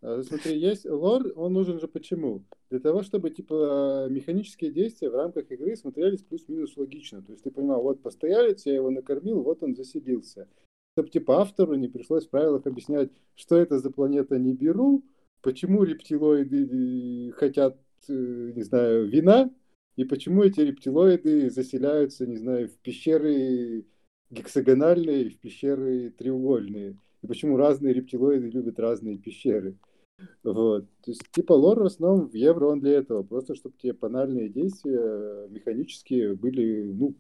А, Смотри, есть лор, он нужен же почему? Для того, чтобы типа механические действия в рамках игры смотрелись плюс-минус логично. То есть ты понимал, вот постоялец, я его накормил, вот он заселился. Чтобы типа автору не пришлось в правилах объяснять, что это за планета Нибиру, почему рептилоиды э, хотят, э, не знаю, вина, и почему эти рептилоиды заселяются, не знаю, в пещеры гексагональные, в пещеры треугольные. И почему разные рептилоиды любят разные пещеры. Вот. То есть, типа, лор в основном в евро он для этого. Просто, чтобы те банальные действия механические были, ну,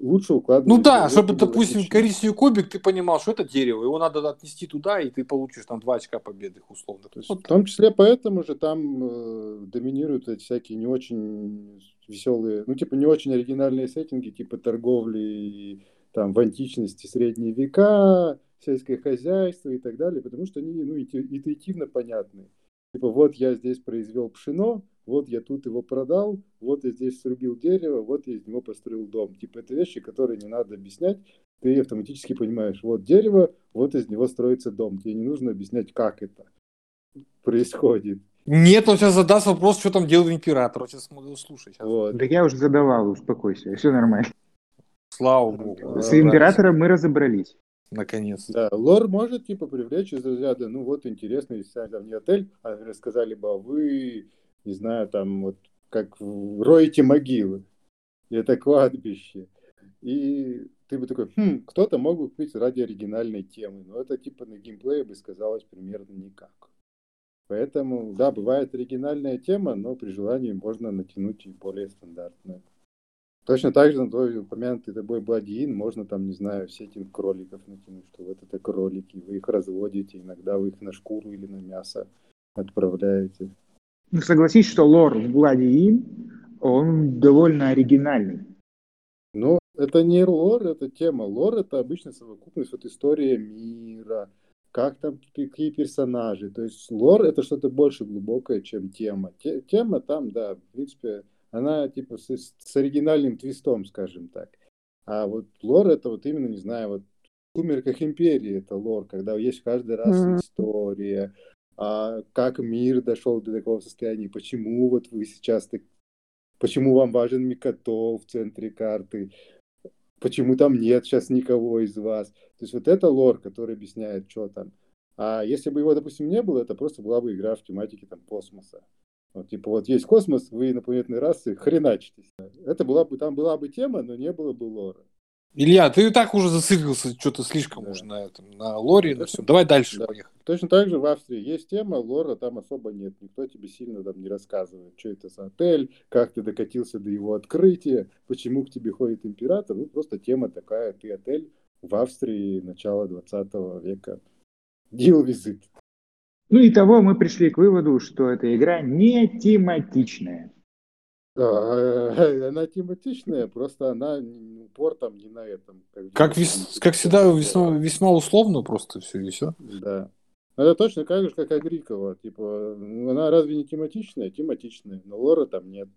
лучше укладывались. Ну да, чтобы, допустим, коричневый кубик, ты понимал, что это дерево, его надо отнести туда, и ты получишь там 2 очка победы, условно. То есть, Вот в том числе поэтому же там э, доминируют эти всякие не очень веселые, ну, типа, не очень оригинальные сеттинги, типа торговли там в античности, средние века, сельское хозяйство и так далее, потому что они ну, инту- интуитивно понятны. Типа, вот я здесь произвел пшено, вот я тут его продал, вот я здесь срубил дерево, вот я из него построил дом. Типа, это вещи, которые не надо объяснять, ты автоматически понимаешь, вот дерево, вот из него строится дом. Тебе не нужно объяснять, как это происходит. Нет, он сейчас задаст вопрос, что там делает император. Он сейчас буду слушать. Вот. Да я уже задавал, успокойся, все нормально. Слава богу. С императором мы разобрались. Наконец. Да, лор может типа привлечь из разряда, ну вот интересно, если там не отель, а например, сказали бы, а вы, не знаю, там вот как роете могилы, это кладбище. И ты бы такой, хм, кто-то мог бы купить ради оригинальной темы, но это типа на геймплее бы сказалось примерно никак. Поэтому, да, бывает оригинальная тема, но при желании можно натянуть и более стандартную. Точно так же на твой упомянутый тобой Бладиин можно там, не знаю, сеттинг кроликов натянуть, что вот это кролики, вы их разводите, иногда вы их на шкуру или на мясо отправляете. Ну, согласись, что лор в Гладиин, он довольно оригинальный. Но это не лор, это тема. Лор это обычно совокупность вот история мира, как там какие персонажи. То есть лор это что-то больше глубокое, чем тема. Те- тема там, да, в принципе, она типа с, с оригинальным твистом, скажем так. А вот лор это вот именно, не знаю, вот в «Сумерках Империи» это лор, когда есть каждый раз Мгм. история, а как мир дошел до такого состояния, почему вот вы сейчас так, почему вам важен Микото в центре карты, почему там нет сейчас никого из вас. То есть вот это лор, который объясняет, что там. А если бы его, допустим, не было, это просто была бы игра в тематике там космоса. Вот, типа, вот есть космос, вы инопланетные расы, хреначитесь. Это была бы, там была бы тема, но не было бы лора. Илья, ты и так уже зациклился что-то слишком Да. уже на этом, на лоре, на все. Давай дальше Да. поехали. Точно так же в Австрии есть тема, лора там особо нет. Никто тебе сильно там не рассказывает, что это за отель, как ты докатился до его открытия, почему к тебе ходит император. Ну, просто тема такая, ты отель в Австрии начала 20 века. Deal it. Ну и того мы пришли к выводу, что эта игра не тематичная. Да, э, она тематичная, просто она упор там не на этом. Как, Deal вес- как всегда, весьма, весьма условно просто все и все. Да. Ну, Это точно так же, как Агрикова. Типа, ну, она разве не тематичная? Тематичная, но лора там нет.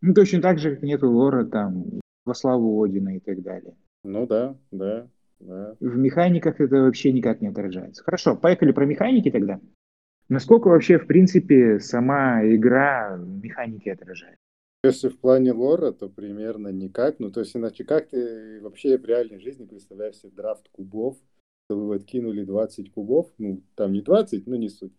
Ну, точно так же, как нету лора там во славу Одина и так далее. Ну да, да, да. В механиках это вообще никак не отражается. Хорошо, поехали про механики тогда. Насколько вообще, в принципе, сама игра механики отражает? Если в плане лора, то примерно никак. Ну, то есть, иначе как ты вообще в реальной жизни представляешь себе драфт кубов, что вы вот кинули 20 кубов, ну, там не 20, но не суть,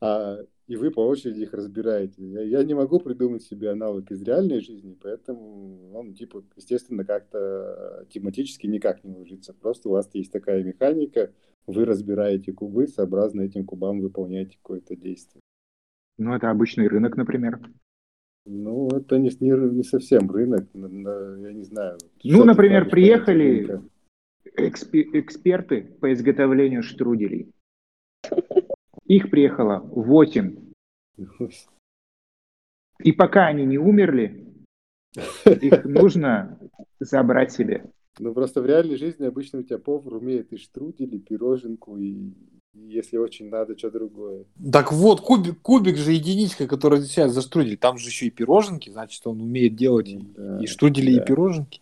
а, и вы по очереди их разбираете. Я, я не могу придумать себе аналог из реальной жизни, поэтому он, типа, естественно, как-то тематически никак не ложится. Просто у вас есть такая механика, вы разбираете кубы, сообразно этим кубам выполняете какое-то действие. Ну, это обычный рынок, например. Ну, это не, не, не совсем рынок, я не знаю. Ну, например, приехали экспе- эксперты по изготовлению штруделей. Их приехало 8. И пока они не умерли, их нужно забрать себе. Ну, просто в реальной жизни обычно у тебя повар умеет и штрудель, и пироженку, и, если очень надо, что другое. Так вот, кубик, кубик же единичка, которая отвечает за штрудель. Там же еще и пироженки, значит, он умеет делать и, Да, и штудели, да. и пироженки.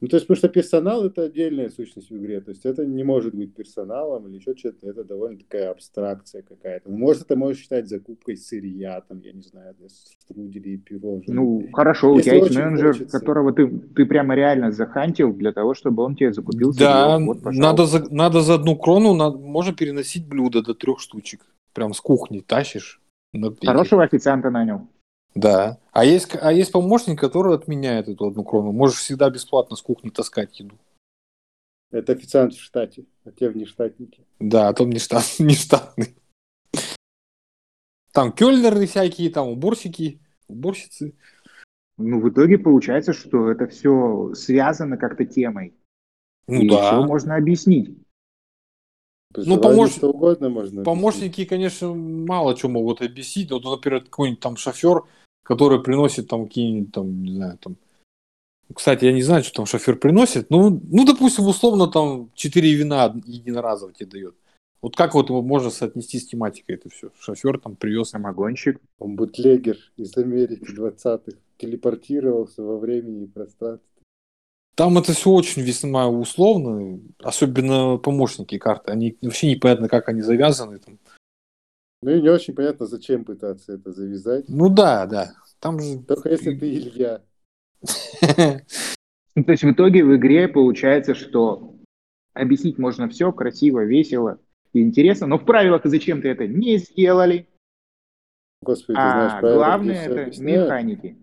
Ну, то есть, потому что персонал это отдельная сущность в игре. То есть это не может быть персоналом или еще что-то. Это довольно такая абстракция какая-то. Ну, Может, это можешь считать закупкой сырья, там, я не знаю, для струделей и пирожных. Ну, хорошо, у Если тебя есть менеджер, хочется. которого ты, ты прямо реально захантил для того, чтобы он тебе закупил Да, сырье. Вот, пожалуйста. надо за, надо за одну крону, надо, можно переносить блюдо до трех штучек. Прям с кухни тащишь. Хорошего официанта нанял. Да. А есть, а есть помощник, который отменяет эту одну крону. Можешь всегда бесплатно с кухни таскать еду. Это официант в штате, а те внештатники. Да, а то не, штат, не штатный. Там кёльнеры всякие, там уборщики, уборщицы. Ну, в итоге получается, что это все связано как-то темой. Ну и да. все можно объяснить. Ну, помощ- Что угодно можно объяснить. Помощники, конечно, мало что могут объяснить. Вот, например, какой-нибудь там шофер, который приносит там какие-нибудь там, не знаю, там... Кстати, я не знаю, что там шофер приносит. Ну, ну, допустим, условно там 4 вина единоразово тебе дает. Вот как вот его можно соотнести с тематикой это все? Шофер там привез. Самогонщик. Он бутлегер из Америки 20-х. Телепортировался во времени и пространстве. Там это все очень весьма условно, особенно помощники карты. Они вообще непонятно, как они завязаны. Там. Ну и не очень понятно, зачем пытаться это завязать. Ну да, да. Там же... Только если ты Илья. То есть в итоге в игре получается, что объяснить можно все красиво, весело и интересно, но в правилах зачем-то это не сделали. Господи, ты А знаешь, правила, главное это объясняют. механики.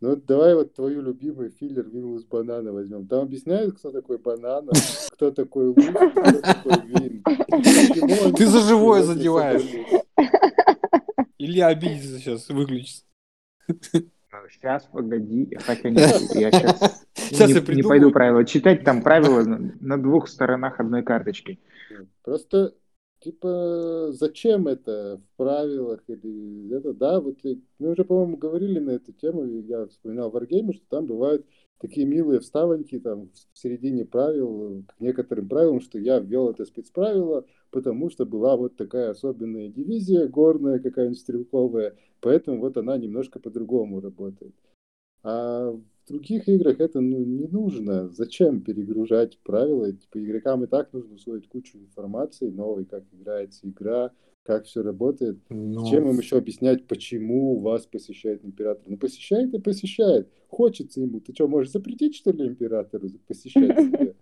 Ну вот давай вот твою любимый филлер Вин из банана возьмем. Там объясняют, кто такой банан, кто такой луч, кто такой вин. Ты за живое задеваешь. Илья обидится сейчас, выключится. Сейчас, погоди, хотя нет, я сейчас Сейчас не, я не пойду правила читать, там правила на двух сторонах одной карточки. Просто, типа, зачем это в правилах или это, да, вот мы уже, по-моему, говорили на эту тему, я вспоминал Wargame, что там бывают такие милые вставоньки там в середине правил, к некоторым правилам, что я ввел это спецправило, потому что была вот такая особенная дивизия горная, какая-нибудь стрелковая, поэтому вот она немножко по-другому работает. А в других играх это ну, не нужно. Зачем перегружать правила? Типа игрокам и так нужно усвоить кучу информации новой, как играется игра, как все работает. Ну, Зачем им еще объяснять, почему вас посещает император? Ну, посещает и посещает. Хочется ему. Ты что, можешь запретить, что ли, императору посещать себя?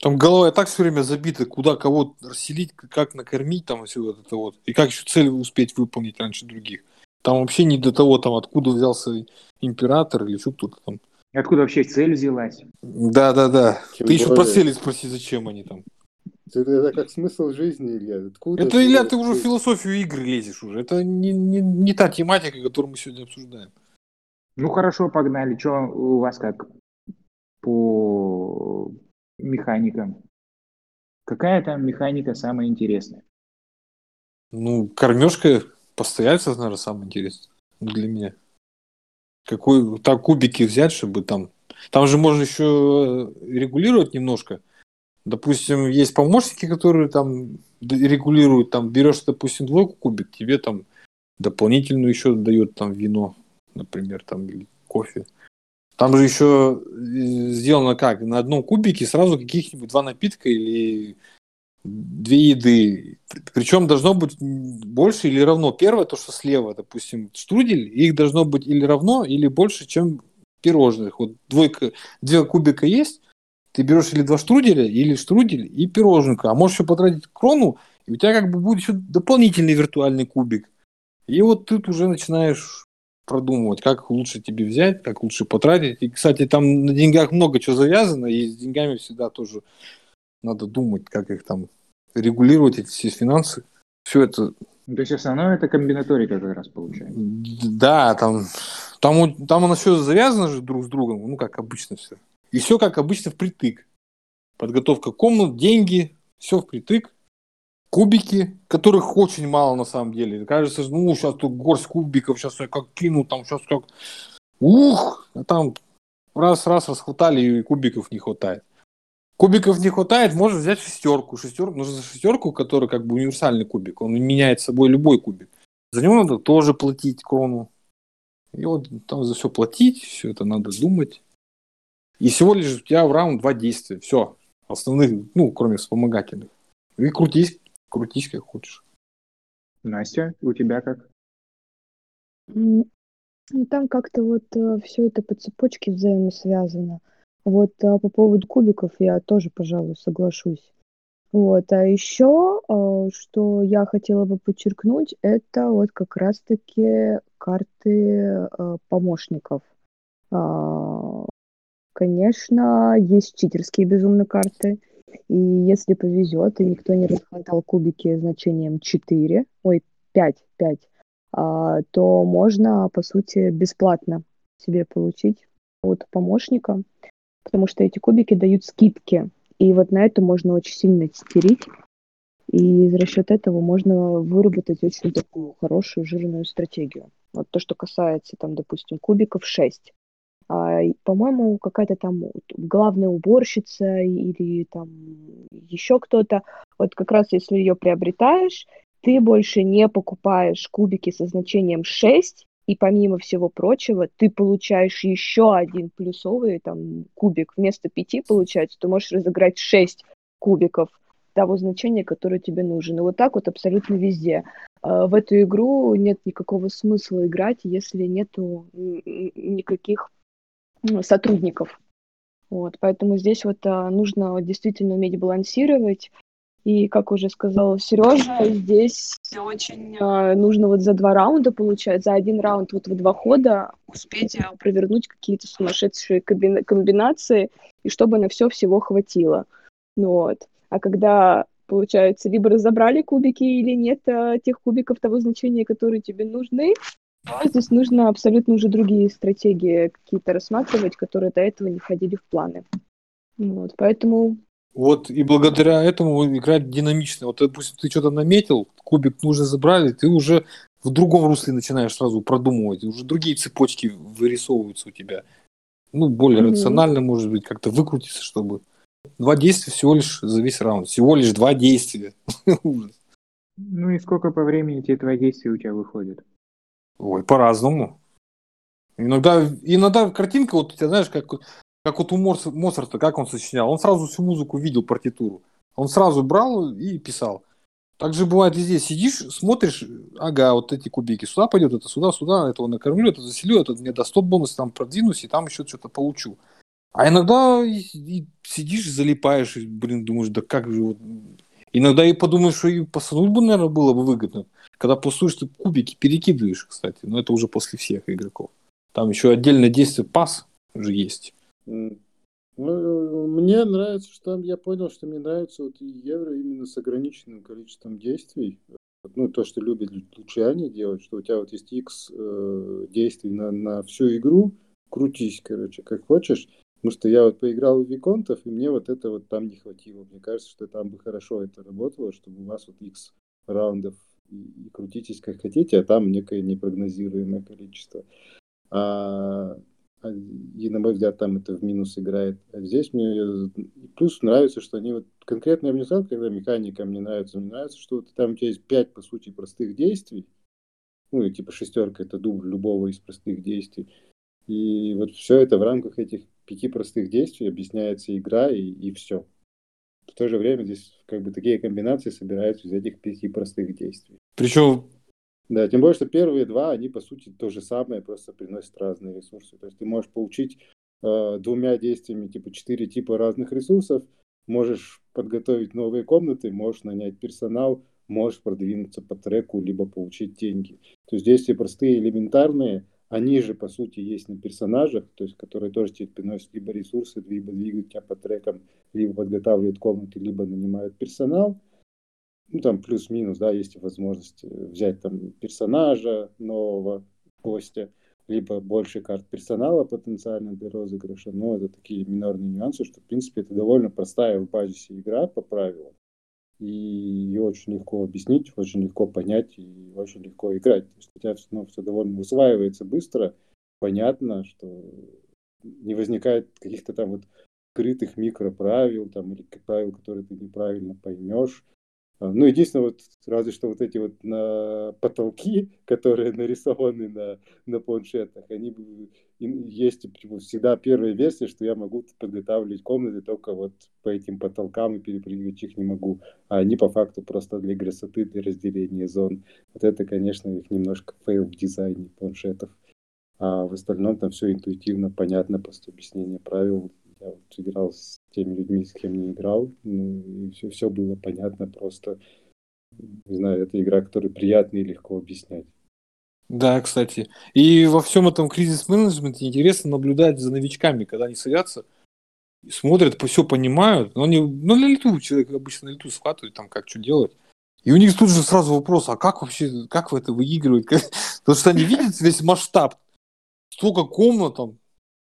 Там голова и так все время забита, куда кого расселить, как накормить, там все вот это вот. И как еще цель успеть выполнить раньше других. Там вообще не до того, там откуда взялся император или еще кто-то там. Откуда вообще цель взялась? Да, да, да. Тем Ты еще про цели спроси, зачем они там. Это, это как смысл жизни, Илья. Откуда Это, Илья, ты уже в философию игры лезешь уже. Это не, не, не та тематика, которую мы сегодня обсуждаем. Ну хорошо, погнали. Что у вас как по механикам? Какая там механика самая интересная? Ну, кормежка постояльца, наверное, самое интересное для меня. Какой так кубики взять, чтобы там. Там же можно еще регулировать немножко. Допустим, есть помощники, которые там регулируют, там берешь, допустим, двойку кубик, тебе там дополнительную еще дает там вино, например, там или кофе. Там же еще э, сделано как? На одном кубике сразу каких-нибудь два напитка или две еды. Причем должно быть больше или равно. Первое, то, что слева, допустим, штрудель, их должно быть или равно, или больше, чем пирожных. Вот двойка, две кубика есть, ты берешь или два штруделя, или штрудель и пироженка. А можешь еще потратить крону, и у тебя как бы будет еще дополнительный виртуальный кубик. И вот тут уже начинаешь продумывать, как лучше тебе взять, как лучше потратить. И, кстати, там на деньгах много чего завязано, и с деньгами всегда тоже надо думать, как их там регулировать, эти все финансы. Все это... То есть основное это комбинаторика как раз получается. Да, там, там, там оно все завязано же друг с другом, ну, как обычно все. И все как обычно впритык. Подготовка комнат, деньги, все впритык. Кубики, которых очень мало на самом деле. Кажется, ну, сейчас тут горсть кубиков, сейчас я как кину, там сейчас как... Ух! А там раз-раз расхватали, и кубиков не хватает. Кубиков не хватает, можно взять шестерку. Шестерку, нужно шестерку, которая как бы универсальный кубик. Он меняет собой любой кубик. За него надо тоже платить крону. И вот там за все платить, все это надо думать. И всего лишь у тебя в раунд два действия. Все. Основных, ну, кроме вспомогательных. И крутись, крутись как хочешь. Настя, у тебя как? Ну, там как-то вот э, все это по цепочке взаимосвязано. Вот а по поводу кубиков я тоже, пожалуй, соглашусь. Вот, а еще, э, что я хотела бы подчеркнуть, это вот как раз-таки карты э, помощников. А, конечно, есть читерские безумные карты, и если повезет, и никто не расхватал кубики значением 4, ой, 5, 5, а, то можно, по сути, бесплатно себе получить от помощника, потому что эти кубики дают скидки, и вот на это можно очень сильно стерить, и за счет этого можно выработать очень такую хорошую жирную стратегию. Вот то, что касается, там, допустим, кубиков 6. А, по-моему, какая-то там главная уборщица или там еще кто-то. Вот как раз если ее приобретаешь, ты больше не покупаешь кубики со значением 6, и помимо всего прочего, ты получаешь еще один плюсовый там кубик. Вместо 5, получается, ты можешь разыграть 6 кубиков того значения, которое тебе нужно. И вот так вот абсолютно везде. А, в эту игру нет никакого смысла играть, если нету никаких сотрудников. Вот, поэтому здесь вот а, нужно действительно уметь балансировать. И, как уже сказал Сережа, здесь очень а, нужно вот за два раунда получать, за один раунд вот в два хода успеть а, провернуть какие-то сумасшедшие комбинации, и чтобы на все всего хватило. Ну вот. А когда, получается, либо разобрали кубики или нет а, тех кубиков того значения, которые тебе нужны, то здесь нужно абсолютно уже другие стратегии какие-то рассматривать, которые до этого не входили в планы. Вот, поэтому вот и благодаря этому играть динамично. Вот, допустим, ты что-то наметил, кубик нужно забрали, ты уже в другом русле начинаешь сразу продумывать, уже другие цепочки вырисовываются у тебя. Ну, более mm-hmm. рационально, может быть, как-то выкрутиться, чтобы... Два действия всего лишь за весь раунд. Всего лишь два действия. Ну и сколько по времени те твои действия у тебя выходят? Ой, по-разному. Иногда, иногда картинка, вот, ты знаешь, как как вот у Моцарта, как он сочинял? Он сразу всю музыку видел, партитуру. Он сразу брал и писал. Так же бывает везде. Сидишь, смотришь, ага, вот эти кубики. Сюда пойдет, это сюда, сюда, этого накормлю, это заселю, это мне даст тот бонус, там продвинусь, и там еще что-то получу. А иногда и, и сидишь, залипаешь, и, блин, думаешь, да как же вот... Иногда и подумаешь, что и посадуть бы, наверное, было бы выгодно. Когда пустуешь, ты кубики перекидываешь, кстати. Но это уже после всех игроков. Там еще отдельное действие пас уже есть. Ну, мне нравится, что там я понял, что мне нравится вот евро именно с ограниченным количеством действий. Ну, то, что любят лучане делать, что у тебя вот есть X э, действий на, на всю игру, крутись, короче, как хочешь. Потому что я вот поиграл в Виконтов, и мне вот это вот там не хватило. Мне кажется, что там бы хорошо это работало, чтобы у вас вот X раундов и, крутитесь как хотите, а там некое непрогнозируемое количество. А, и, на мой взгляд, там это в минус играет. А здесь мне плюс нравится, что они вот конкретно, я бы не сказал, когда механика мне нравится, мне нравится, что вот там у тебя есть пять, по сути, простых действий, ну, и типа шестерка это дубль любого из простых действий. И вот все это в рамках этих пяти простых действий объясняется игра и, и все. В то же время здесь как бы такие комбинации собираются из этих пяти простых действий. Причем да, тем более, что первые два, они по сути то же самое, просто приносят разные ресурсы. То есть ты можешь получить э, двумя действиями типа четыре типа разных ресурсов, можешь подготовить новые комнаты, можешь нанять персонал, можешь продвинуться по треку, либо получить деньги. То есть действия простые, элементарные, они же, по сути, есть на персонажах, то есть, которые тоже тебе приносят либо ресурсы, либо двигают тебя по трекам, либо подготавливают комнаты, либо нанимают персонал. Ну, там плюс-минус, да, есть возможность э, взять там персонажа нового, гостя, либо больше карт персонала потенциально для розыгрыша, но это такие минорные нюансы, что, в принципе, это довольно простая в базисе игра по правилам, и ее очень легко объяснить, очень легко понять и очень легко играть. То есть у тебя ну, все довольно усваивается быстро, понятно, что не возникает каких-то там вот скрытых микроправил там, или правил, которые ты неправильно поймешь. А, ну, единственное, вот разве что вот эти вот на потолки, которые нарисованы на, на планшетах, они есть типа, всегда первая версия, что я могу подготавливать комнаты только вот по этим потолкам и перепрыгивать их не могу. А они по факту просто для красоты, для разделения зон. Вот это, конечно, их немножко fail в дизайне планшетов. А в остальном там все интуитивно, понятно после объяснения правил. Я вот играл с теми людьми, с кем не играл, ну, и все, все было понятно, просто, не знаю, это игра, которую приятно и легко объяснять. Да, кстати. И во всем этом кризис-менеджменте интересно наблюдать за новичками, когда они садятся, смотрят, все понимают, но они, ну, на лету, человек обычно на лету схватывает, там, как что делать. И у них тут же сразу вопрос, а как вообще, как вы это выигрываете? Потому что они видят весь масштаб. Столько комнат там,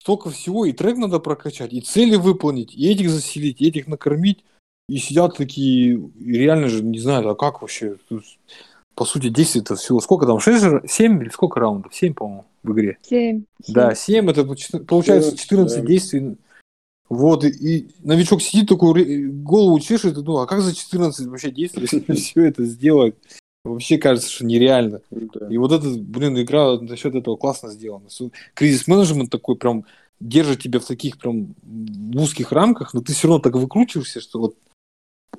столько всего, и трек надо прокачать, и цели выполнить, и этих заселить, и этих накормить. И сидят такие, и реально же не знаю, а как вообще? по сути, действий-то всего сколько там? 6, 7 или сколько раундов? 7, по-моему, в игре. 7. Да, 7, это получается 14 да. действий. Вот, и, и новичок сидит такой, голову чешет, и ну, а как за 14 вообще действий все это сделать? Вообще кажется, что нереально. Да. И вот это, блин, игра за счет этого классно сделана. Кризис-менеджмент такой прям держит тебя в таких прям узких рамках, но ты все равно так выкручиваешься, что вот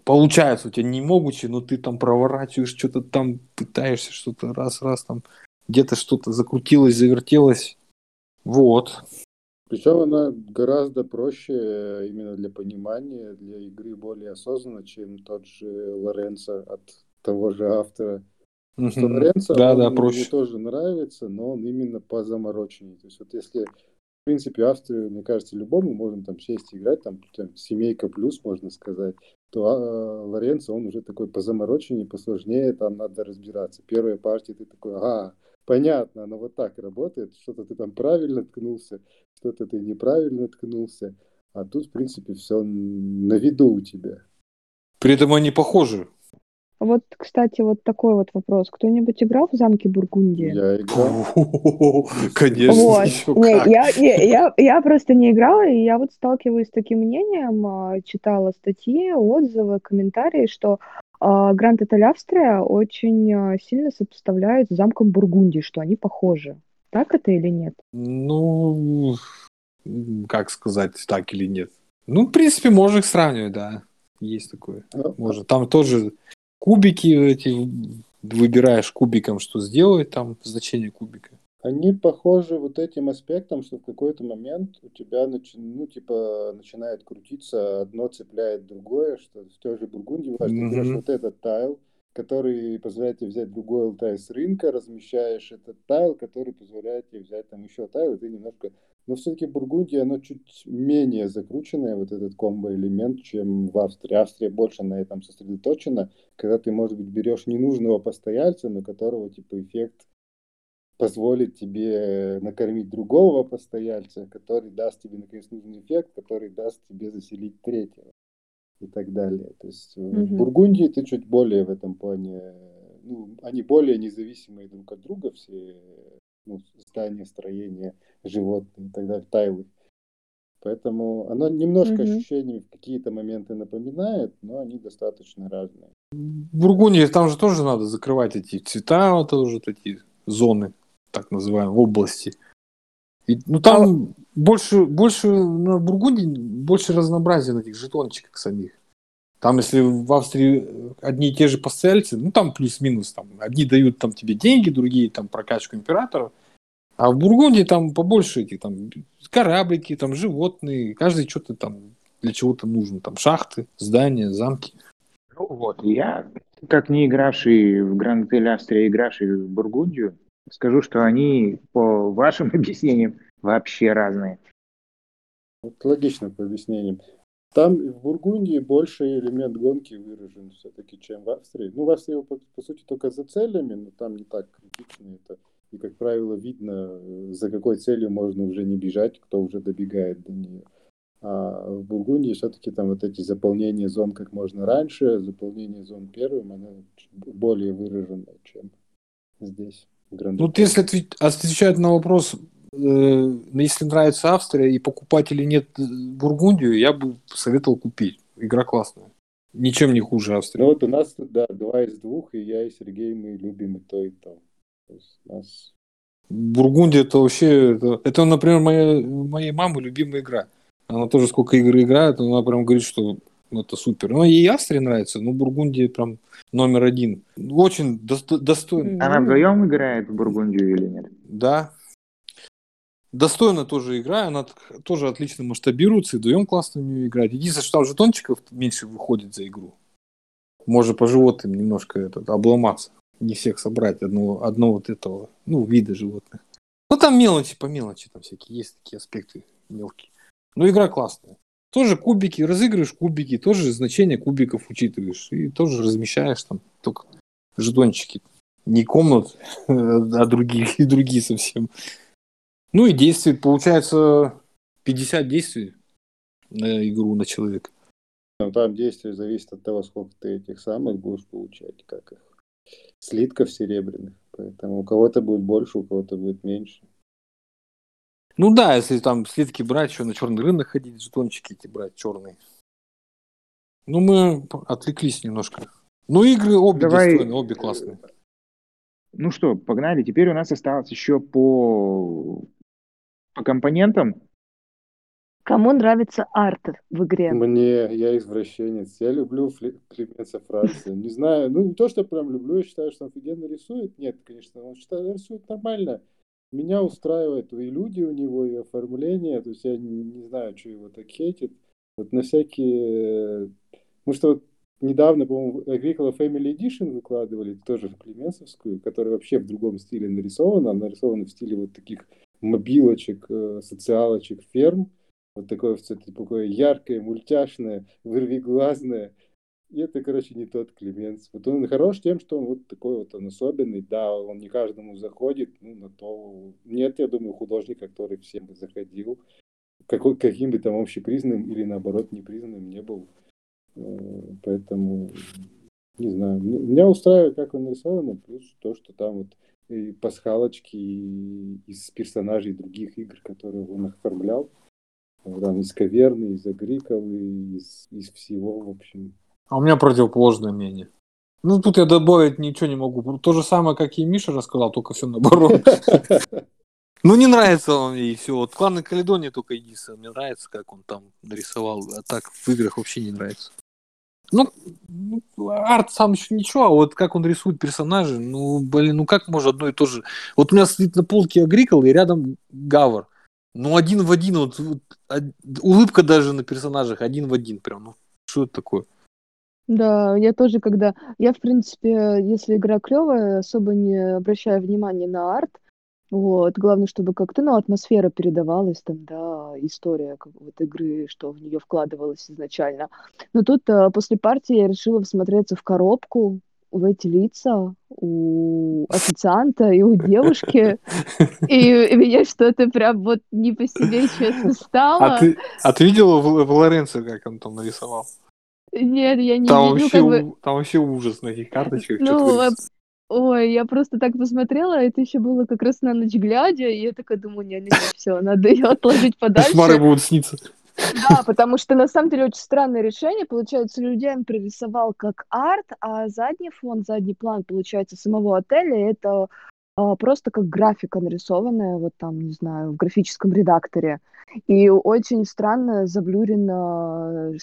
получается у тебя не могучи, но ты там проворачиваешь, что-то там пытаешься, что-то раз-раз там где-то что-то закрутилось, завертелось. Вот. Причем она гораздо проще э, именно для понимания, для игры более осознанно, чем тот же Лоренцо от того же автора. Mm-hmm. Что Лоренцо, да, он да, проще. мне тоже нравится, но он именно по заморочению. То есть вот если в принципе, Австрию, мне кажется, любому можно там сесть и играть, там, там семейка плюс, можно сказать, то а, Лоренцо, он уже такой по заморочению, посложнее, там надо разбираться. Первая партия, ты такой, ага, понятно, оно вот так работает, что-то ты там правильно ткнулся, что-то ты неправильно ткнулся, а тут, в принципе, все на виду у тебя. При этом они похожи. Вот, кстати, вот такой вот вопрос. Кто-нибудь играл в замке Бургундия? Я играл. Конечно, вот. еще как. Я, не, я, я просто не играла, и я вот сталкиваюсь с таким мнением, а, читала статьи, отзывы, комментарии, что а, Гранд Отель Австрия очень а, сильно сопоставляют с замком Бургундии, что они похожи. Так это или нет? Ну, как сказать, так или нет? Ну, в принципе, можно их сравнивать, да. Есть такое. Можно. Там тоже кубики эти выбираешь кубиком, что сделать там значение кубика. Они похожи вот этим аспектом, что в какой-то момент у тебя начи... ну, типа, начинает крутиться, одно цепляет другое, что в той же Бургундии важно, mm-hmm. ты берешь вот этот тайл, который позволяет тебе взять другой алтай с рынка, размещаешь этот тайл, который позволяет тебе взять там еще тайл, и ты немножко но все-таки Бургундия, оно чуть менее закрученное, вот этот комбо-элемент, чем в Австрии. Австрия больше на этом сосредоточена, когда ты, может быть, берешь ненужного постояльца, но которого, типа, эффект позволит тебе накормить другого постояльца, который даст тебе, наконец, нужный эффект, который даст тебе заселить третьего и так далее. То есть mm-hmm. в Бургундии ты чуть более в этом плане, ну, они более независимые друг от друга, все ну, здание, строение, животные и так далее, тайлы. Поэтому оно немножко mm-hmm. ощущениями в какие-то моменты напоминает, но они достаточно разные. В Бургундии там же тоже надо закрывать эти цвета, вот тоже такие зоны, так называемые, области. И, ну там а... больше, больше на Бургундии больше разнообразия на этих жетончиках самих. Там, если в Австрии одни и те же постояльцы, ну там плюс-минус, там одни дают там тебе деньги, другие там прокачку императоров, а в Бургундии там побольше этих там кораблики, там животные, каждый что-то там для чего-то нужен, там шахты, здания, замки. Ну вот, я, как не игравший в Гранд Отель Австрия, игравший в Бургундию, скажу, что они по вашим объяснениям вообще разные. Вот логично по объяснениям. Там в Бургундии больше элемент гонки выражен все-таки, чем в Австрии. Ну, в Австрии его, по, по сути, только за целями, но там не так критично это. И, как правило, видно, э, за какой целью можно уже не бежать, кто уже добегает до нее. А в Бургундии все-таки там вот эти заполнения зон как можно раньше, заполнение зон первым, оно более выражено, чем здесь. Ну, вот если отвечать на вопрос, если нравится Австрия и покупателей нет э, Бургундию, я бы советовал купить. Игра классная. Ничем не хуже Австрии. Ну вот у нас, да, два из двух, и я и Сергей, мы любим и то, и то. то есть нас... Бургундия это вообще, это, это например, моя, моей мамы любимая игра. Она тоже сколько игр играет, она прям говорит, что это супер. Ну, ей Австрия нравится, но Бургундия прям номер один. Очень до- достойно. Она вдвоем играет в Бургундию или нет? Да, достойно тоже игра, она тоже отлично масштабируется, и вдвоем классно в нее играть. Единственное, что там жетончиков меньше выходит за игру. Можно по животным немножко этот, обломаться. Не всех собрать, одного, одного вот этого, ну, вида животных. Ну, там мелочи по мелочи, там всякие есть такие аспекты мелкие. Но игра классная. Тоже кубики, разыгрываешь кубики, тоже значение кубиков учитываешь. И тоже размещаешь там только жетончики. Не комнат, а другие, и другие совсем. Ну и действий, получается, 50 действий на игру на человека. Ну, там действие зависит от того, сколько ты этих самых будешь получать, как их слитков серебряных. Поэтому у кого-то будет больше, у кого-то будет меньше. Ну да, если там слитки брать, что на черный рынок ходить, жетончики эти брать черные. Ну, мы отвлеклись немножко. Ну, игры обе Давай... достойные, обе классные. Ну что, погнали. Теперь у нас осталось еще по по компонентам? Кому нравится арт в игре? Мне, я извращенец. Я люблю Фли... Клеменса Франца. Не знаю, ну не то, что прям люблю, я считаю, что он офигенно рисует. Нет, конечно, он считает, рисует нормально. Меня устраивает и люди у него, и оформление. То есть я не, не знаю, что его так хейтит. Вот на всякие... Ну что, вот недавно, по-моему, Agricola Family Edition выкладывали, тоже в Клеменсовскую, которая вообще в другом стиле нарисована. Она нарисована в стиле вот таких мобилочек, э, социалочек, ферм. Вот такое все такое яркое, мультяшное, вырвиглазное. И это, короче, не тот Клеменс. Вот он хорош тем, что он вот такой вот он особенный. Да, он не каждому заходит. Ну, на то... Нет, я думаю, художника, который всем бы заходил. Какой, каким бы там общепризнанным или, наоборот, непризнанным не был. Э, поэтому, не знаю. Меня устраивает, как он нарисован, плюс то, что там вот и пасхалочки из персонажей других игр, которые он оформлял. Там из Каверны, из Агриколы, из, из всего, в общем. А у меня противоположное мнение. Ну, тут я добавить ничего не могу. То же самое, как и Миша рассказал, только все наоборот. Ну, не нравится он мне, и все. Вот клан Каледония только единственное. Мне нравится, как он там нарисовал. А так в играх вообще не нравится. Ну, ну, арт сам еще ничего, а вот как он рисует персонажей, ну, блин, ну как можно одно и то же. Вот у меня стоит на полке Агрикол и рядом Гавр. Ну, один в один, вот, вот улыбка даже на персонажах один в один прям. Ну, что это такое? Да, я тоже, когда... Я, в принципе, если игра клевая, особо не обращаю внимания на арт. Вот. Главное, чтобы как-то, ну, атмосфера передавалась, там, да, история как, вот, игры, что в нее вкладывалось изначально. Но тут а, после партии я решила всмотреться в коробку, в эти лица у официанта и у девушки, и меня что-то прям вот не по себе честно стало. А ты, а ты видела в, в Лоренцо, как он там нарисовал? Нет, я не там видела. Вообще, как бы... Там вообще ужас на этих карточках. Ну, Ой, я просто так посмотрела, это еще было как раз на ночь глядя, и я такая думаю, не, не, не, все, надо ее отложить подальше. Кошмары будут сниться. Да, потому что на самом деле очень странное решение. Получается, людей он прорисовал как арт, а задний фон, задний план, получается, самого отеля это а, просто как графика нарисованная, вот там, не знаю, в графическом редакторе. И очень странно заблюрено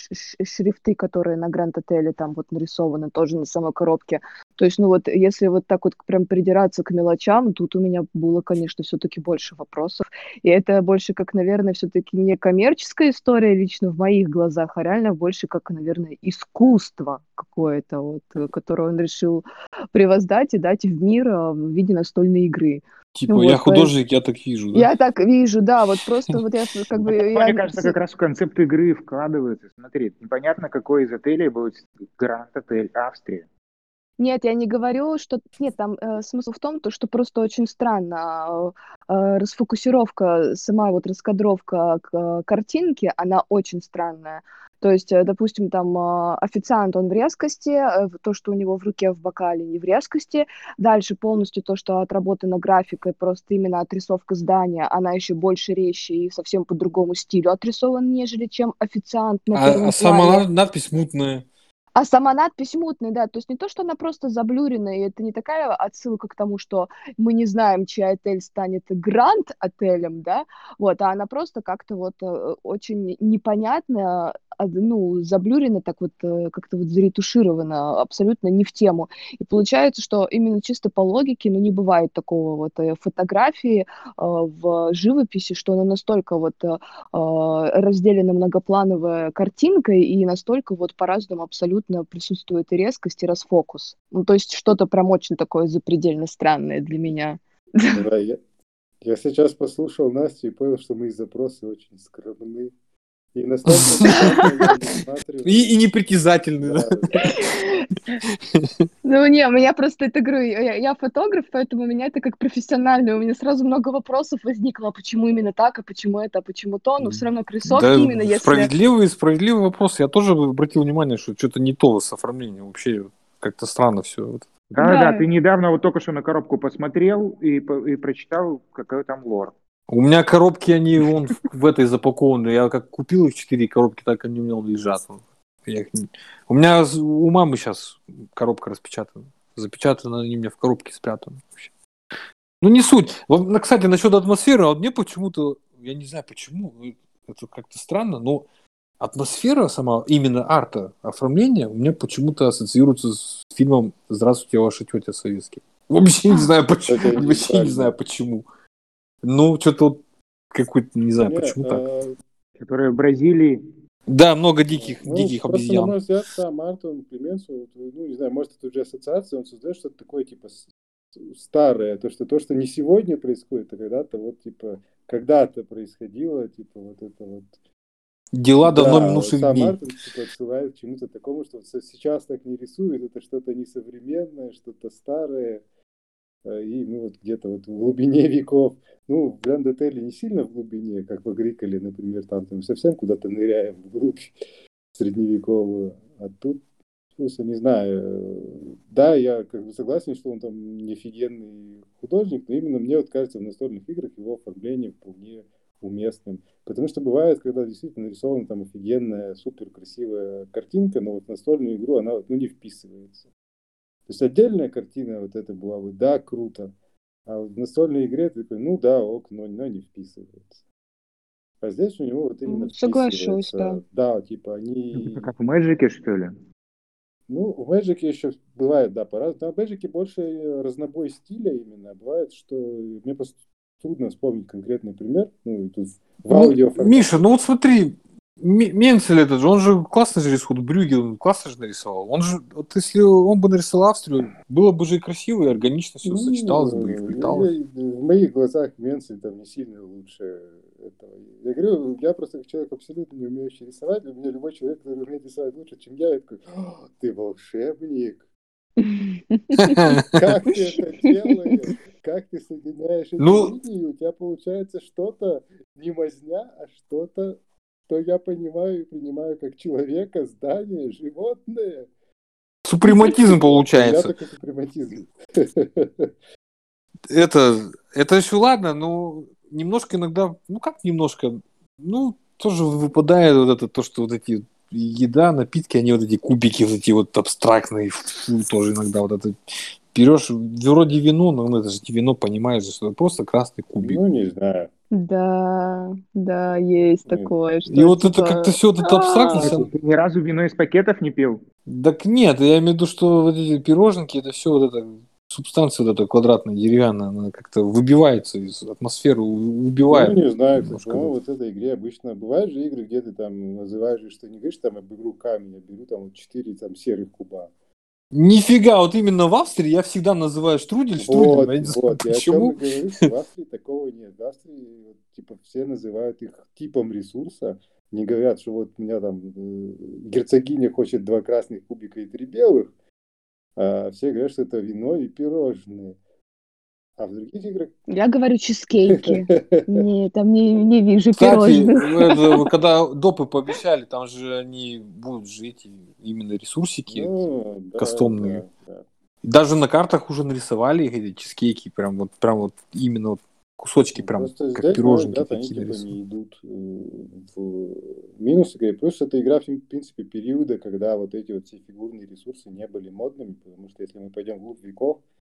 шрифты, которые на Гранд Отеле там вот нарисованы тоже на самой коробке. То есть, ну вот, если вот так вот прям придираться к мелочам, тут у меня было, конечно, все-таки больше вопросов. И это больше как, наверное, все-таки не коммерческая история лично в моих глазах, а реально больше как, наверное, искусство какое-то, вот, э, которое он решил превоздать и дать в мир а, в виде настольной игры. Типа, Вот, я художник, я так вижу, да? Я так вижу, да, вот просто вот я как бы... я Мне кажется, как раз в концепт игры вкладывается. Смотри, непонятно, какой из отелей будет Гранд Отель Австрия. Нет, я не говорю, что... Нет, там э, смысл в том, то, что просто очень странно. э, э, расфокусировка, сама вот раскадровка к, э, картинки, она очень странная. То есть, э, допустим, там э, официант, он в резкости, э, то, что у него в руке в бокале, не в резкости. Дальше полностью то, что отработана графикой, просто именно отрисовка здания, она еще больше резче и совсем по другому стилю отрисована, нежели чем официант на А, а сама плане. надпись мутная. А сама надпись мутная, да, то есть не то, что она просто заблюренная, и это не такая отсылка к тому, что мы не знаем, чей отель станет гранд-отелем, да, вот, а она просто как-то вот э, очень непонятно, а, ну, заблюрена, так вот э, как-то вот заретуширована, абсолютно не в тему. И получается, что именно чисто по логике, ну, не бывает такого вот э, фотографии в живописи, что она настолько вот разделена многоплановая картинкой и настолько вот по-разному абсолютно присутствует и резкость, и расфокус. Ну, то есть что-то прям очень такое запредельно странное для меня. Да, я, я сейчас послушал Настю и понял, что мои запросы очень скромны. И настолько. И, и непритязательный, да? Ну, не, у меня просто, это говорю, я, я фотограф, поэтому у меня это как профессиональный. У меня сразу много вопросов возникло, а почему именно так, а почему это, а почему то. Но все равно к рисовке Да, именно, если... справедливый, справедливый вопрос. Я тоже обратил внимание, что что-то не то с оформлением. Вообще как-то странно все. Да, Да. да, ты недавно вот только что на коробку посмотрел и, и прочитал, какой там лор. У меня коробки, они вон в, этой запакованы. Я как купил их четыре коробки, так они у меня лежат. Я их У меня у мамы сейчас коробка распечатана. Запечатана, они у меня в коробке спрятаны. Ну, не суть. Вот, ну, Кстати, насчет атмосферы, а вот мне почему-то, я не знаю почему, э, это как-то странно, но атмосфера сама, именно арта, оформления, у меня почему-то ассоциируется с фильмом «Здравствуйте, ваша тетя советский». Вообще не знаю почему. Вообще не знаю почему. Ну, что-то вот какой-то, не знаю, Не, почему так. а, Которая в Бразилии. Да, много диких, ну, диких просто, на обезьян. мой взгляд, сам Артон Клеменсу, вот, ну, не знаю, может, это уже ассоциация, он создает что-то такое, типа, старое, то, что то, что не сегодня происходит, а когда-то, вот, типа, когда-то происходило, типа, вот это вот Дела давно Да, минувших сам дней. Мартин типа, отсылает к чему-то такому, что сейчас так не рисует, это что-то несовременное, что-то старое, э, и ну вот где-то вот в глубине веков. Ну, в Гранд Отеле не сильно в глубине, как в Агриколе, например, там, там совсем куда-то ныряем вглубь средневековую, а тут просто не знаю. э, Да, я как бы согласен, что он там не офигенный художник, но именно мне вот кажется в настольных играх его оформление вполне уместным. Потому что бывает, когда действительно нарисована там офигенная, супер красивая картинка, но вот настольную игру она ну, не вписывается. То есть отдельная картина вот это была бы, да, круто. А в настольной игре ты такой, ну да, ок, но, но не вписывается. А здесь у него вот именно Ну, соглашусь, вписывается. Да, типа они... Это как в Мэджике, что ли? Ну, в Magic еще бывает, да, по-разному. Да, в Magic больше разнобой стиля именно. Бывает, что мне просто трудно вспомнить конкретный пример. Ну, тут в Ну, аудио Миша, ну вот смотри, Менцель этот же, он же классно же рисует, Брюгел он классно же нарисовал. Он же, вот если он бы нарисовал Австрию, было бы же и красиво, и органично все сочеталось бы, и вплеталось. Ну, В моих глазах Менцель там не сильно лучше этого. Я говорю, я просто как человек абсолютно не умеющий рисовать, для меня любой человек, который умеет рисовать лучше, чем я, я такой, «О, ты волшебник, как ты это делаешь? Как ты соединяешь эти Ну- линии? У тебя получается что-то не мазня, а что-то, что я понимаю и принимаю как человека, здание, животное. Супрематизм Я получается. такой супрематизм. Это, это еще ладно, но немножко иногда, ну как немножко, ну тоже выпадает вот это, то, что вот эти еда, напитки, они вот эти кубики, вот эти вот абстрактные, фу, тоже иногда вот это берешь вроде вино, но ну, это же не вино, понимаешь, что это просто красный кубик. Ну, не знаю. Да, да, есть Нет. такое, что И вот это типа, как-то все вот это абстрактность. «А, Ты ни разу вино из пакетов не пил? Так нет, я имею в виду, что вот эти пироженки, это все вот это субстанция вот эта квадратная, деревянная, она как-то выбивается из атмосферы, убивает. Ну, не знаю, немножко. по в этой игре обычно бывают же игры, где ты там называешь, что не говоришь там об игру камень, а беру там вот 4 там серых куба. Нифига, вот именно в Австрии я всегда называю штрудель штруделем. Вот, я не знаю, вот, я почему. и говорю, в Австрии такого нет. В Австрии типа все называют их типом ресурса, не говорят, что вот у меня там э, герцогиня хочет два красных кубика и три белых, а все говорят, что это вино и пирожные. А в других играх... Я говорю чизкейки. Не, там не, не вижу Кстати, пирожных. это, когда допы пообещали, там же они будут жить именно ресурсики. Ну, да, кастомные. да, да. Даже на картах уже нарисовали эти чизкейки, прям вот, прям вот именно вот кусочки, прям Просто как здесь, пироженки ну, ребята, они такие типа не идут э, в минус игры. Плюс это игра, в принципе, периода, когда вот эти вот все фигурные ресурсы не были модными, потому что если мы пойдем вглубь веков, э,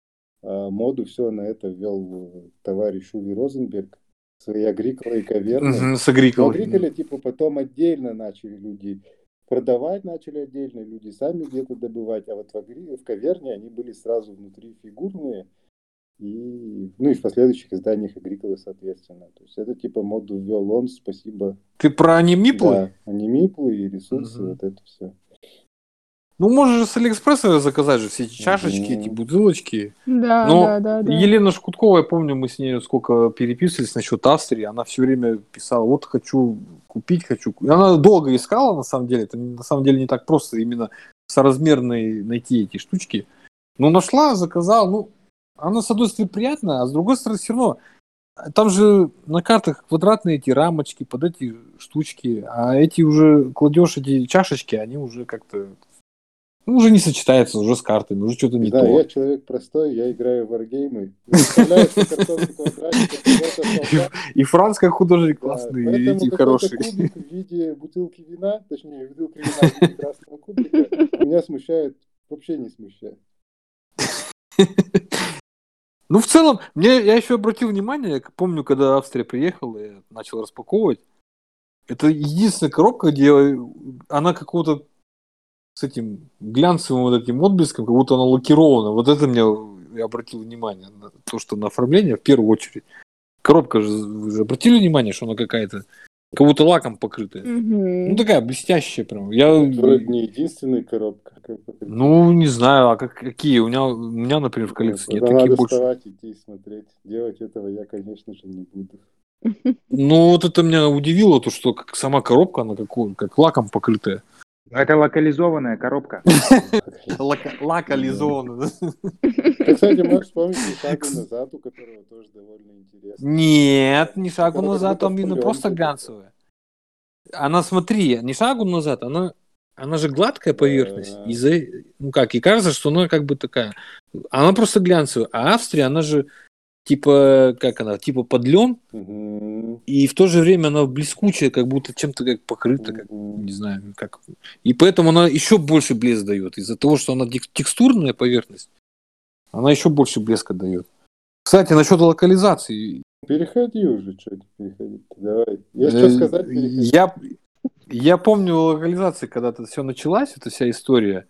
моду все на это ввел э, товарищ Уви Розенберг, свои агриколы и каверны. С Но агриколой. агриколы, типа, потом отдельно начали люди продавать начали отдельно, люди сами где-то добывать, а вот в, агри... в каверне они были сразу внутри фигурные, и, ну и в последующих изданиях Агриколы, соответственно. То есть это типа моду ввел он, спасибо. Ты про анимиплы? Да, анимиплы и ресурсы, Мгм. вот это все. Ну, можешь же с Алиэкспресса заказать же все эти чашечки, эти бутылочки. Да, Но да, да, да. Елена Шкуткова, я помню, мы с ней сколько переписывались насчет Австрии, она все время писала, вот хочу купить, хочу... ку-». Она долго искала, на самом деле, это на самом деле не так просто именно соразмерные найти эти штучки. Но нашла, заказала, ну, она с одной стороны приятная, а с другой стороны все равно там же на картах квадратные эти рамочки под эти штучки, а эти уже кладешь эти чашечки, они уже как-то уже не сочетаются уже с картами, уже что-то не да, то. я человек простой, я играю в варгеймы. И Франц как художник Да, классный, и какой-то хорошие. кубик в виде бутылки вина, точнее, бутылки вина в виде красного кубика, меня смущает, вообще не смущает. Ну, в целом, мне, я еще обратил внимание, я помню, когда Австрия приехала, я начал распаковывать. Это единственная коробка, где она какого-то с этим глянцевым вот этим отблеском, как будто она лакирована. Вот это мне я обратил внимание, на то, что на оформление в первую очередь. Коробка же, вы же обратили внимание, что она какая-то, как будто лаком покрытая. Мгм. Ну, такая блестящая прям. Я, Вроде не единственная коробка. как бы. ну, не знаю, а как, какие? У меня, у меня, например, в коллекции нет Тогда таких надо больше. вставать, идти и смотреть. Делать этого я, конечно же, не буду. Ну, вот это меня удивило, то, что как сама коробка, она как, как лаком покрытая. Ну, Это локализованная коробка. Локализована. Ты, кстати, можешь вспомнить «Ни шагу назад, у которого тоже довольно интересно. Нет, не шагу назад, там будто именно в просто глянцевая. Она, смотри, не шагу назад, она, она же гладкая поверхность. Да. Из-за, ну как, и кажется, что она как бы такая. Она просто глянцевая. А Австрия, она же типа, как она, типа под лен, Мгм. и в то же время она блескучая, как будто чем-то как покрыта, как не знаю, как. И поэтому она еще больше блеск дает. Из-за того, что она тек- текстурная поверхность, она еще больше блеска дает. Кстати, насчет локализации. Переходи уже, что ты Давай. Есть Э, что сказать, переходи. Я, я помню локализации, когда это все началась, эта вся история.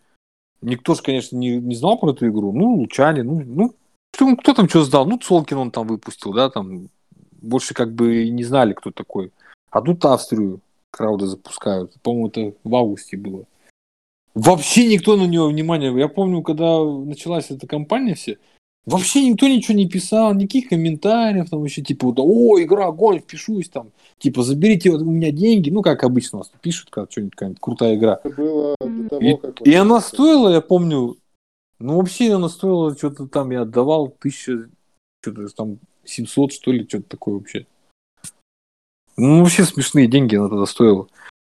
Никто же, конечно, не, не знал про эту игру. Ну, Лучане, ну, ну кто, кто там что сдал? Ну, Цолкин он там выпустил, да, там больше как бы не знали, кто такой. А тут Австрию крауды запускают. По-моему, это в августе было. Вообще никто на него внимания. Я помню, когда началась эта кампания все, вообще никто ничего не писал, никаких комментариев, там вообще типа, вот, о, игра, огонь, впишусь там, типа, заберите вот у меня деньги, ну, как обычно у нас пишут, когда что-нибудь какая-нибудь крутая игра. Это было до того, И, как... и она стоила, я помню, ну, вообще она стоила, что-то там я отдавал тысяча, что-то там 700, что ли, что-то такое вообще. Ну, вообще смешные деньги она тогда стоила.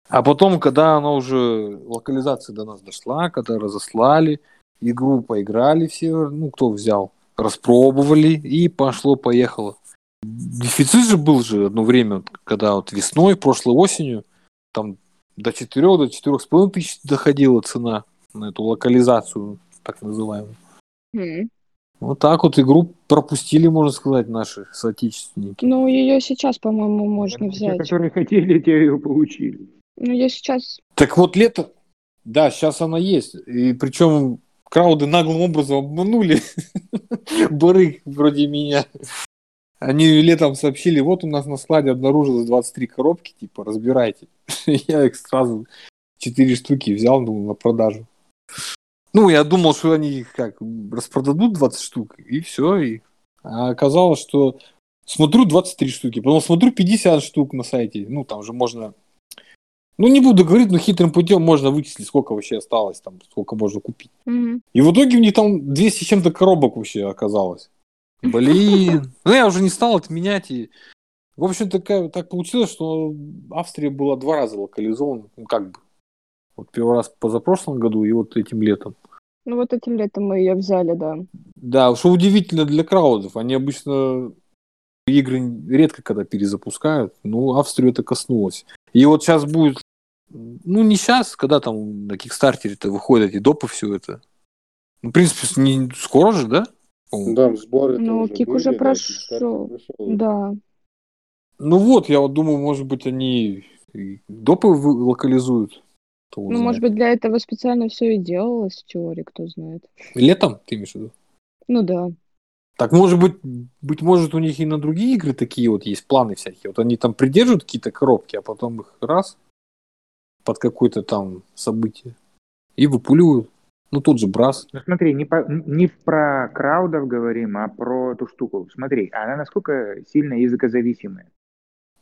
А потом, когда она уже, локализация до нас дошла, когда разослали, игру поиграли все, ну, кто взял, распробовали, и пошло-поехало. Дефицит же был же одно время, когда вот весной, прошлой осенью, там до 4, до 4,5 тысяч доходила цена на эту локализацию, так называемую. Мгм. Вот так вот игру пропустили, можно сказать, наши соотечественники. Ну, ее сейчас, по-моему, можно Те, взять. которые хотели, те ее получили. Ну, я сейчас... Так вот лето, да, сейчас она есть. И причем крауды наглым образом обманули барыг вроде меня. Они летом сообщили, вот у нас на складе обнаружилось 23 коробки, типа, разбирайте. Я их сразу 4 штуки взял ну, на продажу. Ну, я думал, что они их как распродадут 20 штук, и все. И... А оказалось, что смотрю 23 штуки, потом смотрю 50 штук на сайте. Ну, там же можно... Ну, не буду говорить, но хитрым путем можно вычислить, сколько вообще осталось, там, сколько можно купить. Мгм. И в итоге у них там 200 с чем-то коробок вообще оказалось. Блин. Ну, я уже не стал отменять. И... В общем, такая, так получилось, что Австрия была два раза локализована. Ну, как бы. Вот первый раз позапрошлом году и вот этим летом. Ну, вот этим летом мы ее взяли, да. Да, что удивительно для краудов. Они обычно игры редко когда перезапускают. Ну, Австрию это коснулось. И вот сейчас будет, ну, не сейчас, когда там на Кикстартере-то выходят и допы все это. Ну, в принципе, не скоро же, да? По-моему. Да, сборы Ну, уже Кик были, уже да, прошел. Прошел. Да. Ну вот, я вот думаю, может быть, они и допы локализуют. Кто Ну, может знает. быть, для этого специально все и делалось в теории, кто знает. Летом, ты имеешь в виду? Ну да. Так, может быть, быть может, у них и на другие игры такие вот есть планы всякие. Вот они там придерживают какие-то коробки, а потом их раз под какое-то там событие и выпуливают. Ну, тот же Брас. Ну смотри, не, по- не про краудов говорим, а про эту штуку. Смотри, она насколько сильно языкозависимая.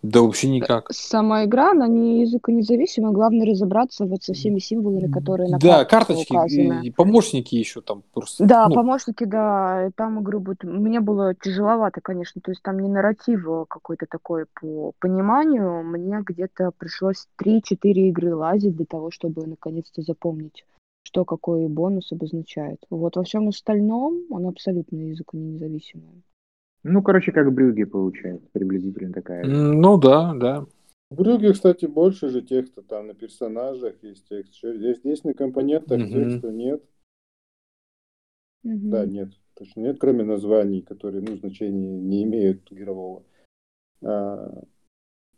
Да вообще никак. Сама игра, она не языконезависима, главное разобраться вот со всеми символами, которые на да, карточки указаны. и, помощники еще там просто. Да, ну, помощники, да, там игры будут... Мне было тяжеловато, конечно, то есть там не нарратив а какой-то такой по пониманию, мне где-то пришлось 3-4 игры лазить для того, чтобы наконец-то запомнить, что какой бонус обозначает. Вот во всем остальном она абсолютно языконезависимая. Ну, короче, как брюги получается, приблизительно такая. ну да, да. В Брюге, кстати, больше же текста, там на персонажах есть текст. Здесь, здесь на компонентах Мгм. текста нет. Мгм. Да, нет. Точно нет, кроме названий, которые, ну, значения не имеют игрового. А,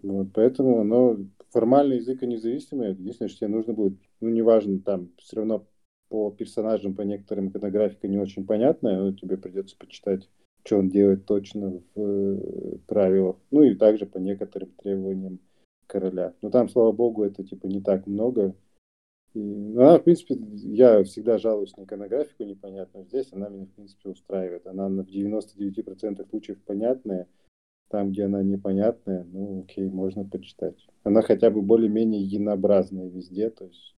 вот, поэтому оно формально языконезависимое. Единственное, что тебе нужно будет, ну, неважно, там все равно по персонажам, по некоторым иконографика не очень понятная, но тебе придется почитать, что он делает точно в э, правилах. Ну и также по некоторым требованиям короля. Но там, слава богу, это типа не так много. И, ну, она, в принципе, я всегда жалуюсь на иконографику непонятную. Здесь она меня, в принципе, устраивает. Она на- в 99% случаев понятная. Там, где она непонятная, ну, окей, можно почитать. Она хотя бы более-менее единообразная везде. То есть,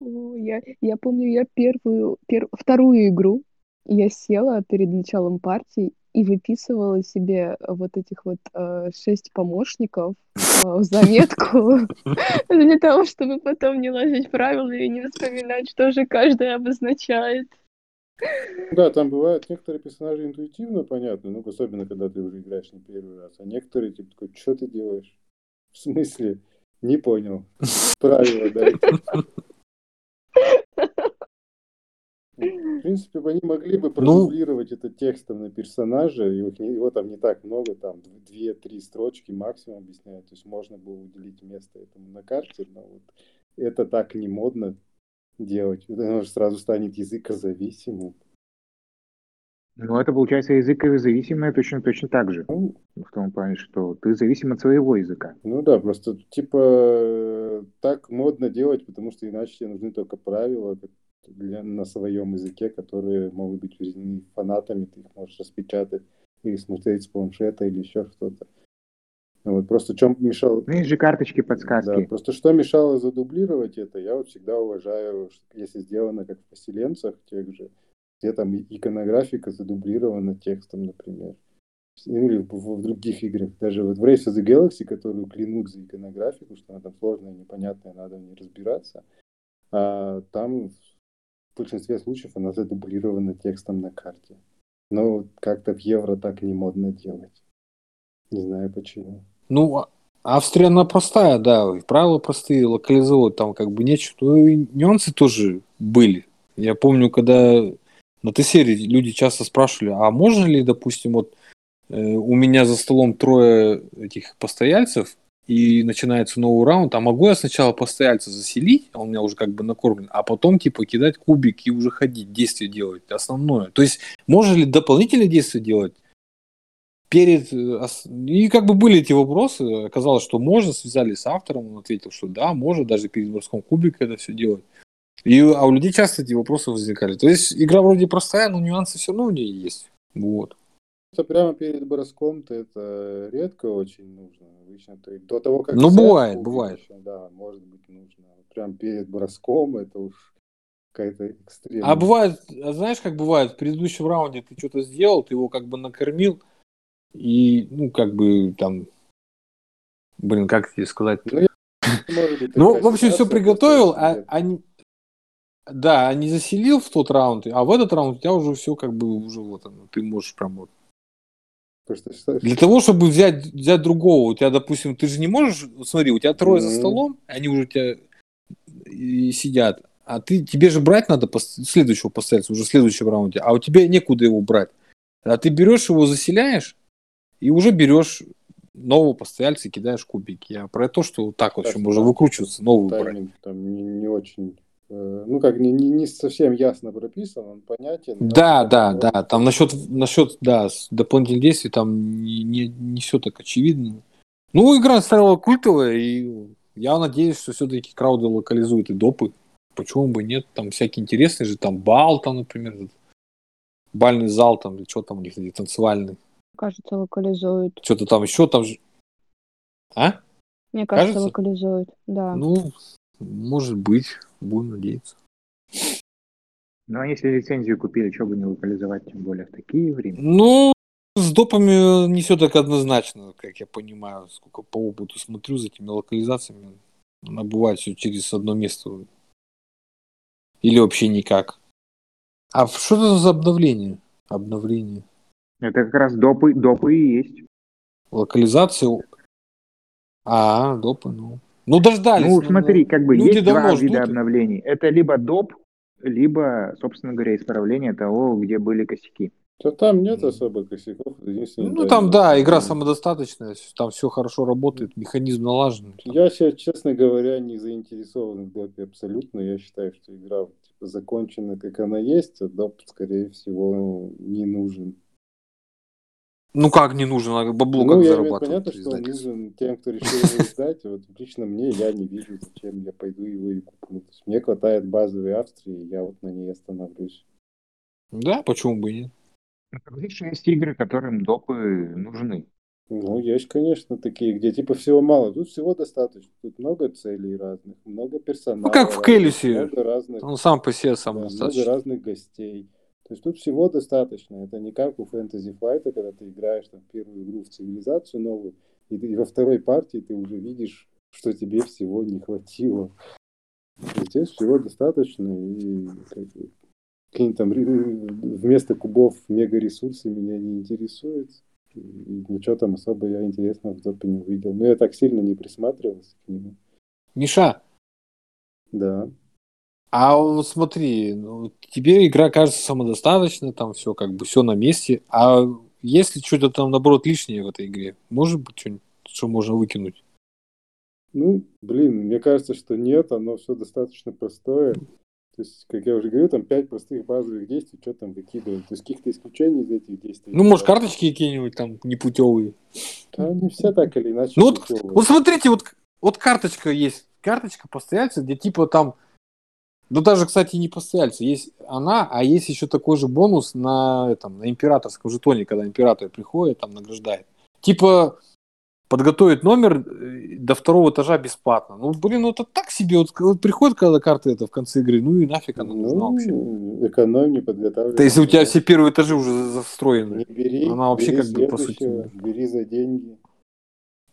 О, Я, я помню, я первую, пер- вторую игру, я села перед началом партии и выписывала себе вот этих вот э, шесть помощников э, в заметку для того, чтобы потом не лазить в правила и не вспоминать, что же каждый обозначает. да, там бывают некоторые персонажи интуитивно понятны, ну, особенно, когда ты уже играешь не первый раз. А некоторые, типа, такой, что ты делаешь? В смысле? Не понял. Правила, да. В принципе, они могли бы продублировать это текстом на персонажа, и их его там не так много, там две-три строчки максимум объясняют, то есть можно было уделить место этому на карте, но вот это так не модно делать, потому что сразу станет языкозависимым. Ну, это получается языкозависимое точно, точно так же. Ну, В том плане, что ты зависим от своего языка. ну да, просто типа э, так модно делать, потому что иначе тебе нужны только правила для, на своем языке, которые могут быть введены фанатами, ты их можешь распечатать или смотреть с планшета или еще что-то. Ну Вот просто чем мешал... Ну, есть же карточки, Да, подсказки. просто что мешало задублировать это, я вот всегда уважаю, если сделано как в поселенцах тех же, где там иконографика задублирована текстом, например. Или в, в других играх. Даже вот в Race of the Galaxy, которую клянут за иконографику, что она там сложная, непонятная, надо в ней разбираться. А там в большинстве случаев она задублирована текстом на карте. Но как-то в евро так не модно делать. Не знаю почему. Ну, а- Австрия, она простая, да, правила простые, локализовывать там как бы нечего. Ну, и нюансы тоже были. Я помню, когда на Т-серии люди часто спрашивали, а можно ли, допустим, вот э, у меня за столом трое этих постояльцев, и начинается новый раунд, а могу я сначала постояльца заселить, а он у меня уже как бы накормлен, а потом типа кидать кубик и уже ходить, действие делать, основное. То есть можно ли дополнительные действия делать перед... э, И как бы были эти вопросы, оказалось, что можно, связались с автором, он ответил, что да, можно даже перед броском кубика это все делать. И, а у людей часто эти вопросы возникали. То есть игра вроде простая, но нюансы все равно у нее есть. Вот. Что прямо перед броском-то это редко очень нужно. Обычно и до того, как Ну, бывает, кубик бывает. да, может быть нужно. Прям перед броском это уж какая-то экстремная. А бывает, а знаешь, как бывает, в предыдущем раунде ты что-то сделал, ты его как бы накормил, и, ну, как бы там, блин, как тебе сказать? Ну, я- быть, Ну, в общем, все приготовил, а, а не- да, а не заселил в тот раунд, а в этот раунд у тебя уже все как бы уже вот оно, ты можешь прям вот. Просто Для того, чтобы взять, взять другого, у тебя, допустим, ты же не можешь, смотри, у тебя трое за Мгм. столом, они уже у тебя и сидят, а ты, тебе же брать надо пос- следующего постояльца, уже в следующем раунде, а у тебя некуда его брать. А ты берешь его, заселяешь, и уже берешь нового постояльца и кидаешь кубики. Я про то, что вот так вот Так еще можно там выкручиваться, новую брать. там не, не очень, ну как не, не, не совсем ясно прописан, он понятен. Да, да, можно да. Там насчет, насчет, да, с- дополнительных действий там не, не, не все так очевидно. Ну, игра стала культовая, и я надеюсь, что все-таки крауды локализуют и допы. Почему бы нет? Там всякие интересные же, там бал, там, например, бальный зал, там, или что там у них, или танцевальный. Кажется, локализуют. Что-то там еще там же. А? Мне кажется, Кажется? локализуют. Да. Ну, может быть, будем надеяться. Ну, а если лицензию купили, что бы не локализовать, тем более в такие времена. Ну, с допами не все так однозначно, как я понимаю, сколько по опыту смотрю за этими локализациями. Она бывает все через одно место. Или вообще никак. А что это за обновление? Обновление. Это как раз допы, допы и есть. Локализация. А, допы, ну. Ну, дождались. Ну, смотри, как бы люди есть два вида обновлений. Это либо доп, либо, собственно говоря, исправление того, где были косяки. То там нет особо косяков. Ну, там, да, игра самодостаточная, там все хорошо работает, механизм налажен. Я сейчас, честно говоря, не заинтересован в допе абсолютно. Я считаю, что игра типа, закончена, как она есть, а доп, скорее всего, не нужен. Ну, как не нужен, а бабло ну, как я имею зарабатывать? понятно, что нужен тем, кто решил его издать. Вот лично мне я не вижу, зачем я пойду его и куплю. То есть мне хватает базовой Австрии, я вот на ней остановлюсь. Да, почему бы и нет? Видишь, есть игры, которым допы нужны. Ну, есть, конечно, такие, где типа всего мало. Тут всего достаточно. Тут много целей разных, много персонажей. Ну, как в Келлисе. Много разных Он сам по себе Да, сам много достаточно. разных гостей. То есть тут всего достаточно. Это не как у Fantasy Flight, когда ты играешь там, первую игру в цивилизацию новую, и, ты- и во второй партии ты уже видишь, что тебе всего не хватило. Здесь всего достаточно, и как бы, какие-то там ре- вместо кубов мега-ресурсы меня не интересуют. И ничего там особо я интересного в допе не увидел. Но я так сильно не присматривался к нему. Миша, Да. А вот смотри, ну, тебе игра кажется самодостаточной, там все как бы все на месте, а если что-то там наоборот лишнее в этой игре, может быть что-нибудь, что можно выкинуть? Ну, блин, мне кажется, что нет, оно все достаточно простое. То есть, как я уже говорил, там пять простых базовых действий, что там выкидывать. То есть, каких-то исключений из этих действий. Ну, может, карточки какие-нибудь там непутевые. Да, они все так или иначе. Ну, вот, вот смотрите, вот, вот карточка есть, карточка постояльца, где типа там, ну даже, кстати, не постояльца, есть она, а есть еще такой же бонус на, этом, на императорском жетоне, когда император приходит, там награждает. Типа подготовить номер э, до второго этажа бесплатно. Ну, блин, ну это так себе, вот, вот приходит когда карта это в конце игры, ну и нафиг она нужна вообще. Ну, экономь, не подготавливай. То есть у тебя все первые этажи уже застроены. Не бери, Она вообще бери как бы, по сути, Бери за деньги.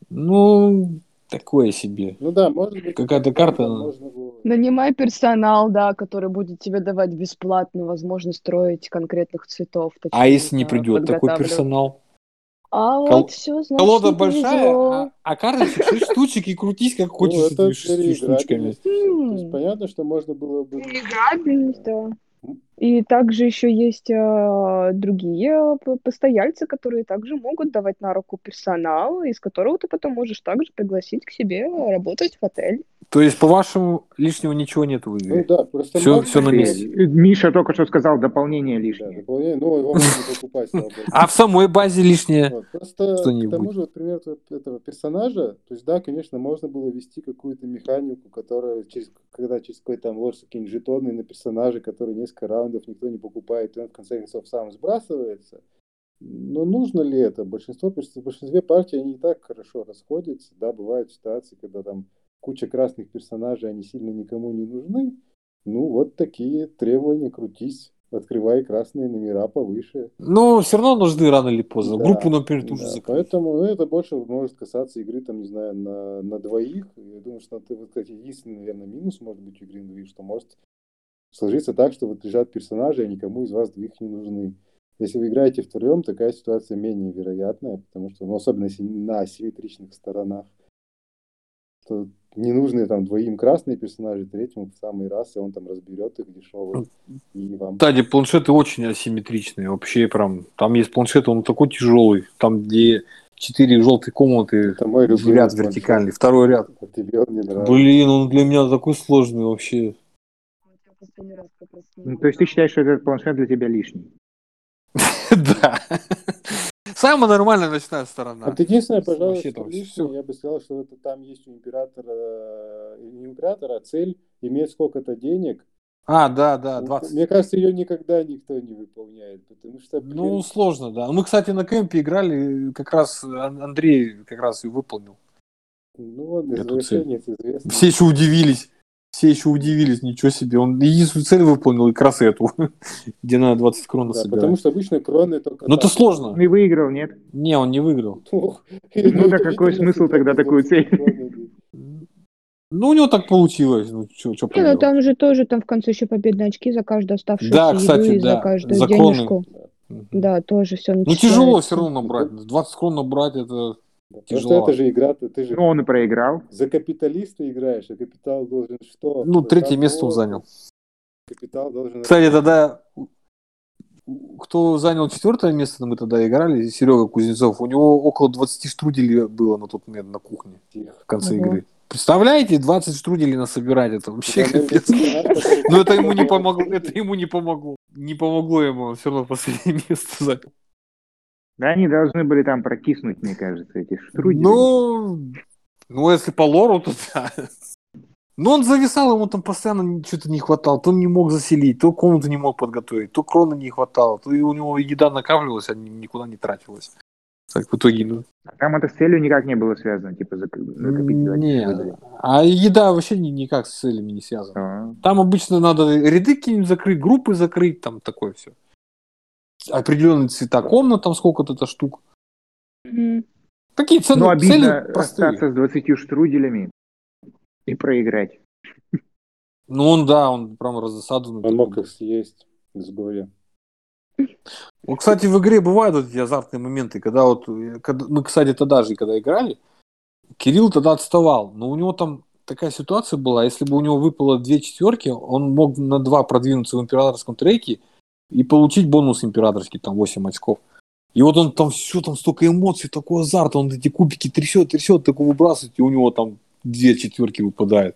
Ну, такое себе. Ну да, может быть. Какая-то карта, можно было- Нанимай персонал, да, который будет тебе давать бесплатно возможность строить конкретных цветов. А точнее, если не знаю, придет такой персонал? А Кол- вот все, значит, Колода не большая, а, а карточек шесть штучек и крутись как Ну, хочешь с это этими шестью скорее штучками. играбельность. То есть понятно, что можно было бы Играбельность, да. И также еще есть э, другие постояльцы, которые также могут давать на руку персонал, из которого ты потом можешь также пригласить к себе работать в отель. То есть, по-вашему, лишнего ничего нет в игре? Ну да, просто можно- всё на месте. Э, Миша только что сказал дополнение Да, лишнее. дополнение, ну, его можно покупать. А в самой базе лишнее? Просто к тому же, например, этого персонажа, то есть, да, конечно, можно было ввести какую-то механику, которая, через, когда через какой-то там ложатся какие-нибудь жетоны на персонажа, который несколько раундов никто не покупает, и он в конце концов сам сбрасывается. Но нужно ли это? Большинство, в большинстве партий они и так хорошо расходятся. Да, бывают ситуации, когда там куча красных персонажей, они сильно никому не нужны. Ну, вот такие требования, крутись, открывай красные номера повыше. Но все равно нужны рано или поздно. Да, Группу, например, тоже да, закрыть. Поэтому ну, это больше может касаться игры, там, не знаю, на, на двоих. Я думаю, что это, вот, кстати, единственный, наверное, минус может быть у игры что может сложиться так, что вот лежат персонажи, а никому из вас двоих не нужны. Если вы играете втроем, такая ситуация менее вероятная, потому что, ну, особенно если на асимметричных сторонах, то ненужные там двоим красные персонажи, третьему в самый раз, и он там разберет их дешево, и вам Кстати, планшеты очень асимметричные. Вообще прям. Там есть планшет, он такой тяжелый. Там, где четыре желтые комнаты, Это мой ряд планшет. вертикальный, второй ряд. А тебе он не нравится. Блин, он для меня такой сложный вообще. Ну, то есть ты считаешь, что этот планшет для тебя лишний? Да. Самая нормальная ночная сторона. Вот единственное, пожалуй, что лишнее, я бы сказал, что это там есть у императора, э, не императора, а цель иметь сколько-то денег. А, да, да, Ну, 20. Мне кажется, ее никогда никто не выполняет, потому что, блин, Ну, сложно, да. Мы, кстати, на кемпе играли, как раз Ан- Андрей как раз и выполнил. ну, извращенец известный. Все еще удивились. Все еще удивились, ничего себе. Он единственную цель выполнил, и раз эту, где надо 20 крон Да, собирать. потому что обычно кроны только... Ну, это сложно. И выиграл, нет? Не, он не выиграл. Ну, Ну, да какой удивительно, смысл тогда такую 20 цель? Ну, у него так получилось. Ну, что, что Не, ну там же тоже там в конце еще победные очки за каждую оставшуюся Да, кстати, и да, за каждую за кроны. денежку. Да, тоже все Ну, тяжело все равно набрать. 20 крон набрать, это... Тяжеловато. это же игра, ты, ты же Ну, он и проиграл. за капиталиста играешь, а капитал должен что? Ну, третье место он занял. Капитал должен... Кстати, тогда кто занял четвертое место, мы тогда играли, Серега Кузнецов, у него около 20 штруделей было на тот момент на кухне в конце игры. Представляете, 20 штруделей насобирать, это вообще ну, капец. Но это ему не помогло, это ему не помогло. Не помогло ему, он все равно последнее место занял. Да, они должны были там прокиснуть, мне кажется, эти штрудели. Ну, ну, если по лору, то да. Но он зависал, ему там постоянно что-то не хватало. То он не мог заселить, то комнату не мог подготовить, то крона не хватало, то и у него еда накапливалась, а ни- никуда не тратилась. Так, в итоге, ну, А Там это с целью никак не было связано, типа зак- накопить 20 не. штрудели. А еда вообще ни- никак с целями не связана. А, Там обычно надо ряды какие-нибудь закрыть, группы закрыть, там такое все. Определенные цвета комнат, там сколько-то это штук. Мгм. Такие цены, Ну, обидно цели простые. остаться с 20 штруделями и проиграть. Ну, он, да, он прям раздосадованный. Он мог их съесть с горя. Вот, кстати, в игре бывают вот эти азартные моменты, когда вот, когда- мы, кстати, тогда же, когда играли, Кирилл тогда отставал, но у него там такая ситуация была, если бы у него выпало две четверки, он мог на два продвинуться в императорском треке и получить бонус императорский, там 8 очков. И вот он там все, там столько эмоций, такой азарт, он эти кубики трясет, трясет, такой выбрасывает, и у него там две четверки выпадают.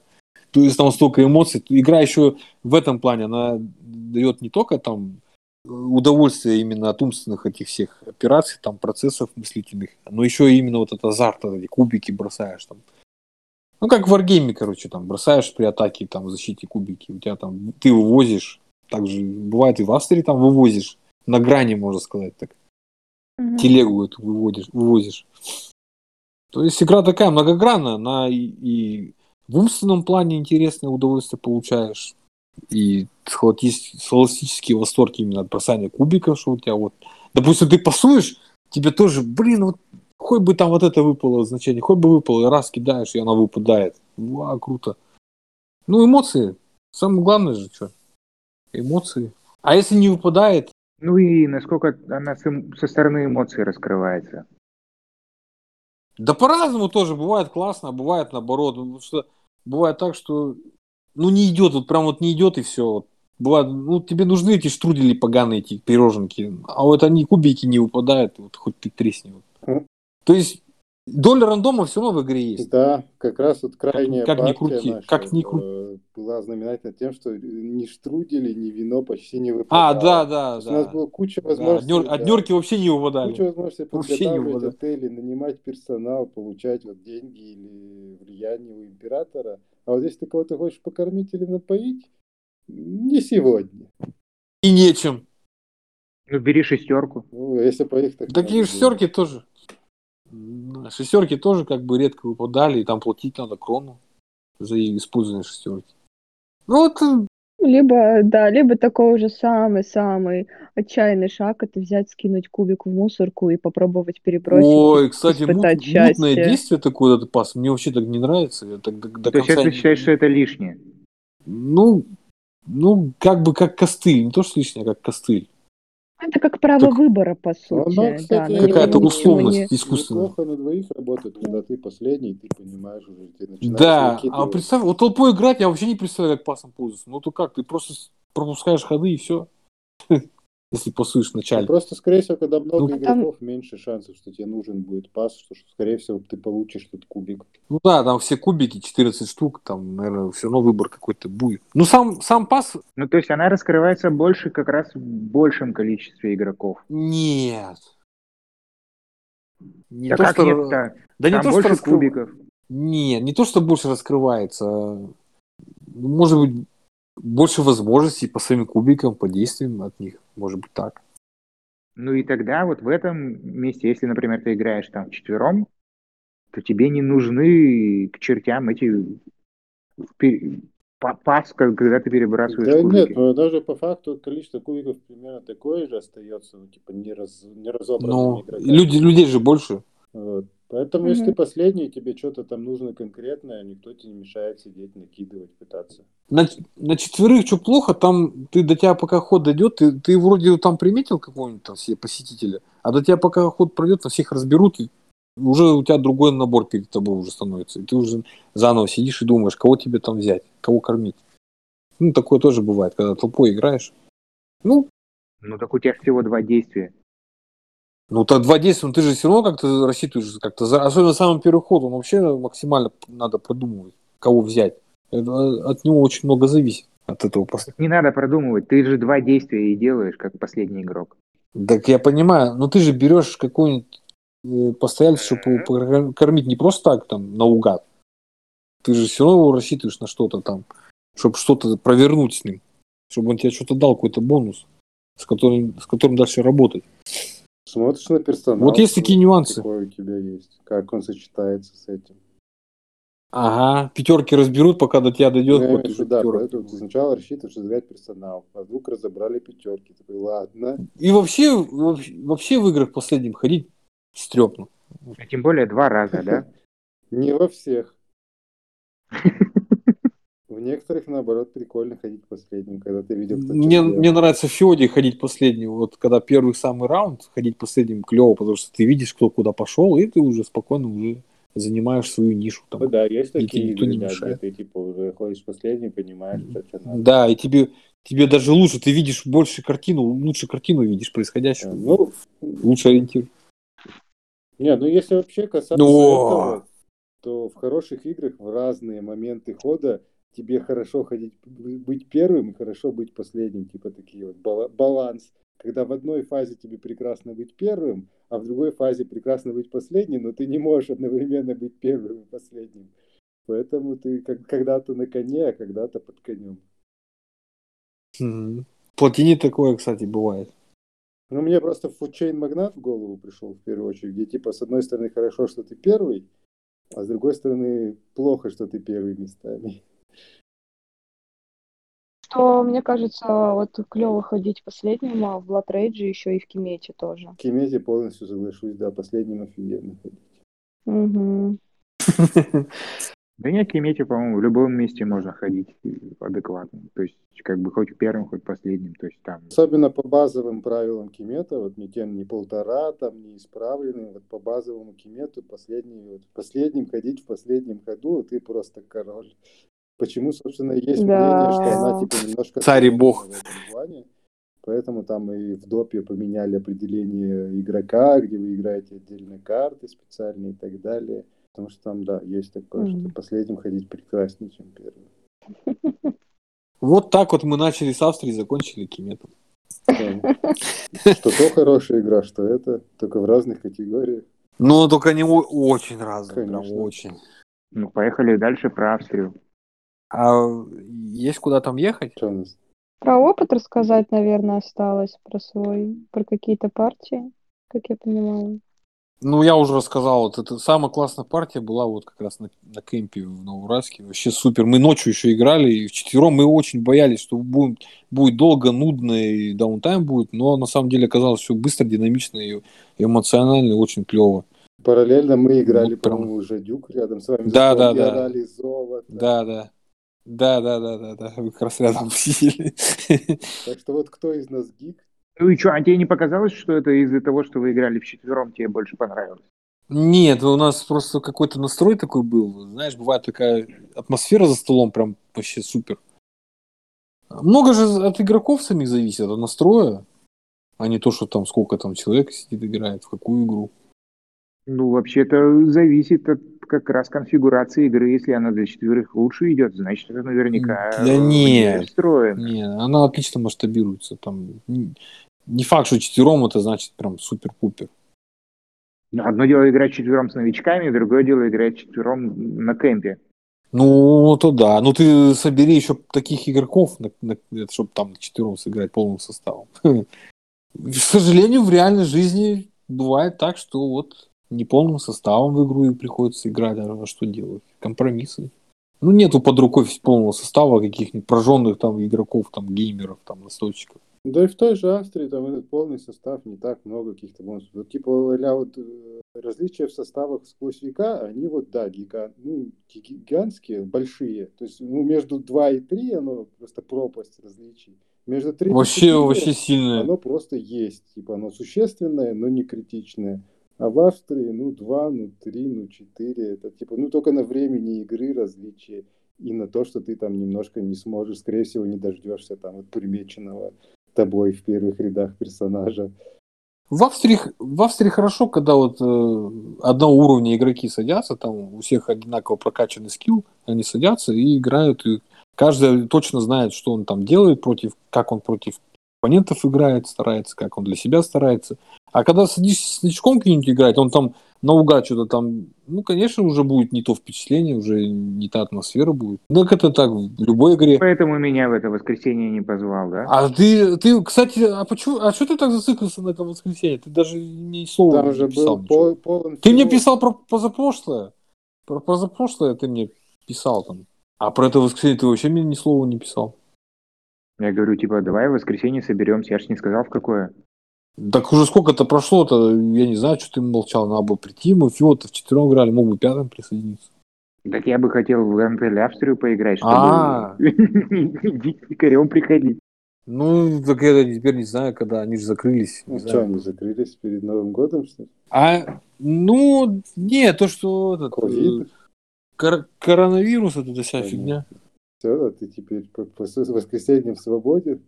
То есть там столько эмоций. Игра еще в этом плане, она дает не только там удовольствие именно от умственных этих всех операций, там, процессов мыслительных, но еще именно вот этот азарт, эти кубики бросаешь там. Ну, как в варгейме, короче, там, бросаешь при атаке, там, в защите кубики, у тебя там, ты вывозишь, также бывает и в Австрии там вывозишь, на грани, можно сказать так, Мгм. телегу эту выводишь, вывозишь. То есть игра такая многогранная, она и, и в умственном плане интересное удовольствие получаешь, и схоластический восторг именно от бросания кубиков, что у тебя вот... Допустим, ты пасуешь, тебе тоже, блин, вот хоть бы там вот это выпало значение, хоть бы выпало, и раз кидаешь, и она выпадает. Ва, круто. Ну, эмоции. Самое главное же, что? Эмоции. А если не выпадает, Ну и насколько она со стороны эмоций раскрывается. Да по-разному тоже. Бывает классно, а бывает наоборот. Ну, что бывает так, что ну не идет, вот прям вот не идет и все. Вот. бывает, ну, тебе нужны эти штрудели поганые, эти пироженки, а вот они кубики не выпадают, вот хоть ты тресни. Вот. То есть доля рандома все равно в игре есть. Да, как раз вот крайняя как ни партия крути, наша, как ни крути. э, была знаменательна тем, что ни штрудели, ни вино почти не А, выпадало. да, То да, есть У нас да. было куча Да, возможностей. от, нер- да. от нерки вообще не Куча выпадали. возможностей Вообще не выпадали. отели, нанимать персонал, получать вот деньги или влияние у императора. А вот если ты кого-то хочешь покормить или напоить, не сегодня. И нечем. Ну, бери шестерку. Ну, если по их так Такие шестерки тоже. М, Шестерки тоже как бы редко выпадали, и там платить надо крону за использование шестерки. Ну, это Либо, да, либо такой уже самый-самый отчаянный шаг это взять, скинуть кубик в мусорку и попробовать перебросить. Ой, кстати, мут- мутное действие такое, этот пас, мне вообще так не нравится. Я так до, до То есть не- считаешь, что это лишнее? Ну, ну, как бы как костыль. Не то, что лишнее, а как костыль. Это как право Так- выбора, по Ну, сути. оно, да, кстати, но Какая-то условность не- искусственная. Неплохо на двоих работает, когда ты последний, ты понимаешь уже, ты начинаешь Да, а представь, вот толпой играть я вообще не представляю, как пасом пользоваться. Ну, то как, ты просто пропускаешь ходы и все. Если пасуешь Ну, вначале. Просто, скорее всего, когда много Ну, а там- игроков, меньше шансов, что тебе нужен будет пас, что, скорее всего, ты получишь тут кубик. Ну да, там все кубики, 14 штук, там, наверное, все равно выбор какой-то будет. Ну, сам, сам пас Ну, то есть она раскрывается больше как раз в большем количестве игроков. нет. Не да то, как что... нет-то? Да не Там то, больше что раскрыв- кубиков. Нет, не то, что больше раскрывается. а, Может быть, больше возможностей по своим кубикам, по действиям от них. Может быть так. Ну и тогда вот в этом месте, если, например, ты играешь там вчетвером, то тебе не нужны к чертям эти пе- па- пас, как- когда ты перебрасываешь Да кубики. нет, но даже по факту количество кубиков примерно такое же остается, ну, типа, не, раз, не разобранными Ну, игроками. люди, людей же больше. Вот. Поэтому, если Мгм. ты последний, тебе что-то там нужно конкретное, никто тебе не мешает сидеть, накидывать, пытаться. На, на четверых что плохо, там ты до тебя пока ход дойдет, ты, ты вроде там приметил какого-нибудь там себе посетителя, а до тебя пока ход пройдет, на всех разберут, и уже у тебя другой набор перед тобой уже становится. И ты уже заново сидишь и думаешь, кого тебе там взять, кого кормить. Ну, такое тоже бывает, когда толпой играешь. Ну, Ну так у тебя всего два действия. Ну, то два действия, ну, ты же все равно как-то рассчитываешь, как-то, за- особенно самый первый ход, он вообще максимально надо продумывать, кого взять. Это от него очень много зависит, от этого поста. Не надо продумывать, ты же два действия и делаешь, как последний игрок. Так я понимаю, но ты же берешь какой-нибудь э, чтобы кормить не просто так, там, наугад. Ты же все равно рассчитываешь на что-то там, чтобы что-то провернуть с ним, чтобы он тебе что-то дал, какой-то бонус, с которым, с которым дальше работать. Смотришь на персонал. Вот есть такие нюансы. Какой у тебя есть, как он сочетается с этим. Ага, пятерки разберут, пока до тебя дойдет. Я вот имею в уже виду, да, поэтому ты сначала рассчитываешь разыграть персонал, а вдруг разобрали пятерки. Такой, ладно. И вообще, вообще, вообще в играх последним ходить стрёмно. А тем более два раза, да? Не во всех. В некоторых, наоборот, прикольно ходить последним, когда ты видел, кто Мне, мне нравится в Феоде ходить последним. Вот когда первый самый раунд, ходить последним клево, потому что ты видишь, кто куда пошел, и ты уже спокойно уже занимаешь свою нишу. Там. Ну да, есть такие игры, не да, где ты типа уже ходишь последний, понимаешь, что тебе надо. Да, и тебе, тебе даже лучше, ты видишь больше картину, лучше картину видишь происходящего, Ну, лучше ориентир. не, ну если вообще касаться этого, то в хороших играх в разные моменты хода тебе хорошо ходить, быть первым и хорошо быть последним, типа такие вот бала- баланс. Когда в одной фазе тебе прекрасно быть первым, а в другой фазе прекрасно быть последним, но ты не можешь одновременно быть первым и последним. Поэтому ты как- когда-то на коне, а когда-то под конем. Плотине такое, кстати, бывает. Ну, мне просто фудчейн магнат в голову пришел в первую очередь, где типа с одной стороны хорошо, что ты первый, а с другой стороны плохо, что ты первый местами. Что, мне кажется, вот клево ходить последним, а в Blood Rage еще и в Кимете тоже. В Кимете полностью соглашусь, да, последним офигенно ходить. Угу. Да нет, Кемете, по-моему, в любом месте можно ходить адекватно. То есть, как бы хоть первым, хоть последним. То есть там Особенно по базовым правилам Кимета, вот не тем, не полтора, там, не исправленным, вот по базовому Кимету последний, вот, последним ходить в последнем ходу, ты просто король. Почему, собственно, есть Да. мнение, что она типа немножко Царь и бог. в этом плане. Поэтому там и в допе поменяли определение игрока, где вы играете отдельно карты специальные и так далее. Потому что там, да, есть такое, что Мгм. последним ходить прекраснее, чем первым. Вот так вот мы начали с Австрии, закончили Киметом. Что что то хорошая игра, что это, только в разных категориях. Но только они о- очень разные, прям Конечно. очень. Ну, поехали дальше про Австрию. А есть куда там ехать? Что у нас? Про опыт рассказать, наверное, осталось, про свой, про какие-то партии, как я понимаю. Ну, я уже рассказал, вот это самая классная партия была вот как раз на, на кемпе в Новоуральске. Вообще супер. Мы ночью еще играли, и вчетвером мы очень боялись, что будет, будет долго, нудно и даунтайм будет, но на самом деле оказалось все быстро, динамично и эмоционально, и очень клево. Параллельно мы играли, Ну, прям- по-моему, уже Дюк рядом с вами. Да, да, да. орали золото. Да, да. Да, да, да, да, да. Вы как раз рядом сидели. Так что вот кто из нас гик? Ну и что, а тебе не показалось, что это из-за того, что вы играли вчетвером, тебе больше понравилось? Нет, у нас просто какой-то настрой такой был. Знаешь, бывает такая атмосфера за столом прям вообще супер. Много же от игроков самих зависит, от настроя, а не то, что там сколько там человек сидит играет, в какую игру. Ну, вообще-то зависит от как раз конфигурации игры. Если она для четверых лучше идет, значит, это наверняка Да нет. встроено. Не, она отлично масштабируется. Там не, не факт, что четвером это значит прям супер-пупер. Но Одно дело играть четвером с новичками, другое дело играть четвером на кемпе. Ну, то да. Ну, ты собери еще таких игроков, чтобы там четвером сыграть полным составом. К сожалению, в реальной жизни бывает так, что вот не полным составом в игру и приходится играть, а что делать? Компромиссы. Ну, нету под рукой полного состава каких-нибудь прожженных там игроков, там, геймеров, там, настольщиков. Да и в той же Австрии там этот полный состав не так много каких-то бонусов. Вот, типа, ля, вот, э, различия в составах сквозь века, они вот, да, гига, ну, ги- гигантские, большие. То есть, ну, между 2 и 3 оно просто пропасть различий. Между 3 и Вообще, 4 вообще сильно. оно просто есть. Типа, оно существенное, но не критичное. А в Австрии, ну, 2, ну, 3, ну, 4. Это, типа, ну, только на времени игры различия. И на то, что ты там немножко не сможешь, скорее всего, не дождешься там вот примеченного тобой в первых рядах персонажа. В Австрии, в Австрии хорошо, когда вот э, одного уровня игроки садятся, там у всех одинаково прокачанный скилл, они садятся и играют, и каждый точно знает, что он там делает против, как он против оппонентов играет, старается, как он для себя старается. А когда садишься с новичком каким-нибудь играть, он там наугад что-то там, ну, конечно, уже будет не то впечатление, уже не та атмосфера будет. Ну, как это так в любой игре. Поэтому меня в это воскресенье не позвал, да? А ты, ты, кстати, а почему, а что ты так зациклился на этом воскресенье? Ты даже ни слова Там не же писал был пол- полон Ты мне писал про позапрошлое. Про позапрошлое ты мне писал там. А про это воскресенье ты вообще мне ни слова не писал. Я говорю, типа, давай в воскресенье соберемся. Я ж не сказал, в какое. Так уже сколько-то прошло-то, я не знаю, что ты молчал, надо было прийти, мы Фиота вчетвером играли, мог бы пятым присоединиться. Так я бы хотел в Гран-при Австрию поиграть, чтобы А. дикарем приходить. Ну, так я теперь не знаю, когда они же закрылись. Ну, что, они закрылись перед Новым годом, что ли? А, ну, не, то, что этот, э, кор- коронавирус, это вся фигня. Все, да, ты теперь по, по воскресеньям свободен.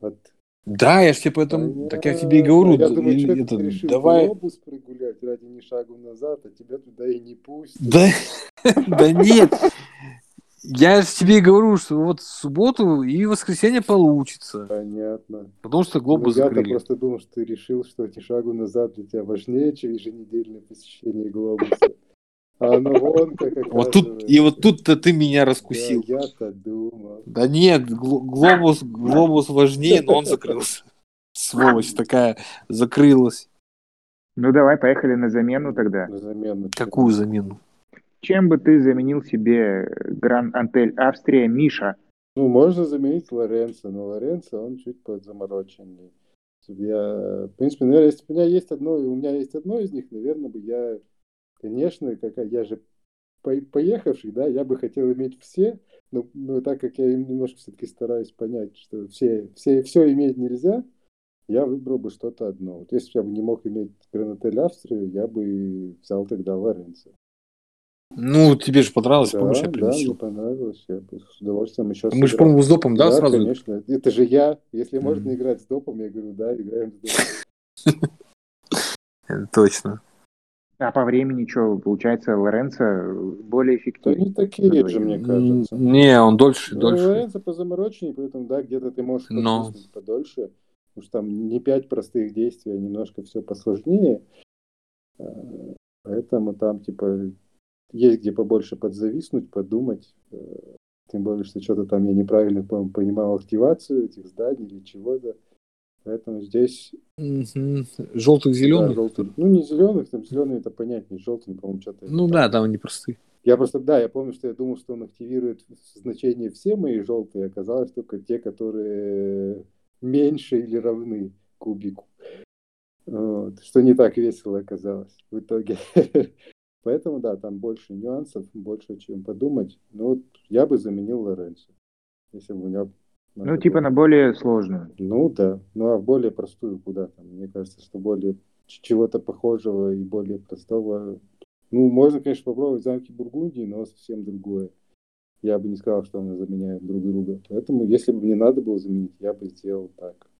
От... Да, я ж тебе поэтому, так я тебе и говорю, Я думаю, и- это, ты решил давай, глобус прогулять ради ни шагу назад, а тебя туда и не пустят. да, да нет, я же тебе и говорю, что вот в субботу и воскресенье получится, Понятно. потому что Ну, глобус я-то закрыли. просто думал, что ты решил, что ни шагу назад для тебя важнее, чем еженедельное посещение глобуса. А оно вон как Вот тут, и вот тут-то ты меня раскусил. Да, я-то думал. Да нет, гл- глобус, глобус важнее, но он закрылся. Сволочь такая, закрылась. Ну давай, поехали на замену тогда. На замену. Какую замену? Чем бы ты заменил себе Гранд Антель Австрия Миша? Ну, можно заменить Лоренцо, но Лоренцо, он чуть подзамороченный. Я, в принципе, наверное, если бы у меня есть одно, у меня есть одно из них, наверное, бы я, конечно, как я же по- поехавший, да, я бы хотел иметь все, но, но так как я немножко все-таки стараюсь понять, что все, все, все иметь нельзя, я выбрал бы что-то одно. Вот если бы я бы не мог иметь Гранатель Австрию, я бы взял тогда Лоренцо. Ну, тебе же понравилось, Да, помнишь, я да, мне принесу. понравилось. Я бы с удовольствием еще Мы же, по-моему, с допом, да, Да, сразу? конечно. Это же я. Если можно Мгм. играть с допом, я говорю, да, играем с допом. Точно. А по времени что, получается, Лоренцо более эффективен? не такие же, мне кажется. Не, он дольше, Ну, дольше. Лоренцо позаморочнее, поэтому, да, где-то ты можешь Но. подольше. Потому что там не пять простых действий, а немножко все посложнее. А, Поэтому там, типа, есть где побольше подзависнуть, подумать. Э, Тем более, что что-то там я неправильно, по-моему, понимал активацию этих зданий или чего-то. Поэтому здесь Желтых, да, зеленых. желтый. Ну, не зеленых, там зеленые это понятнее. Желтый, по-моему, что-то. Ну да, там они простые. Я просто, да, я помню, что я думал, что он активирует значение все мои желтые, оказалось только те, которые меньше или равны кубику. Вот, Что не так весело оказалось в итоге. Поэтому, да, там больше нюансов, больше чем подумать. Но вот я бы заменил Лоренцо, если бы у Ну, типа было. на более сложную. Ну да, ну а в более простую куда там? Мне кажется, что более чего-то похожего и более простого. Ну, можно, конечно, попробовать замки Бургундии, но совсем другое. Я бы не сказал, что они заменяют друг друга. Поэтому, если бы мне надо было заменить, я бы сделал так.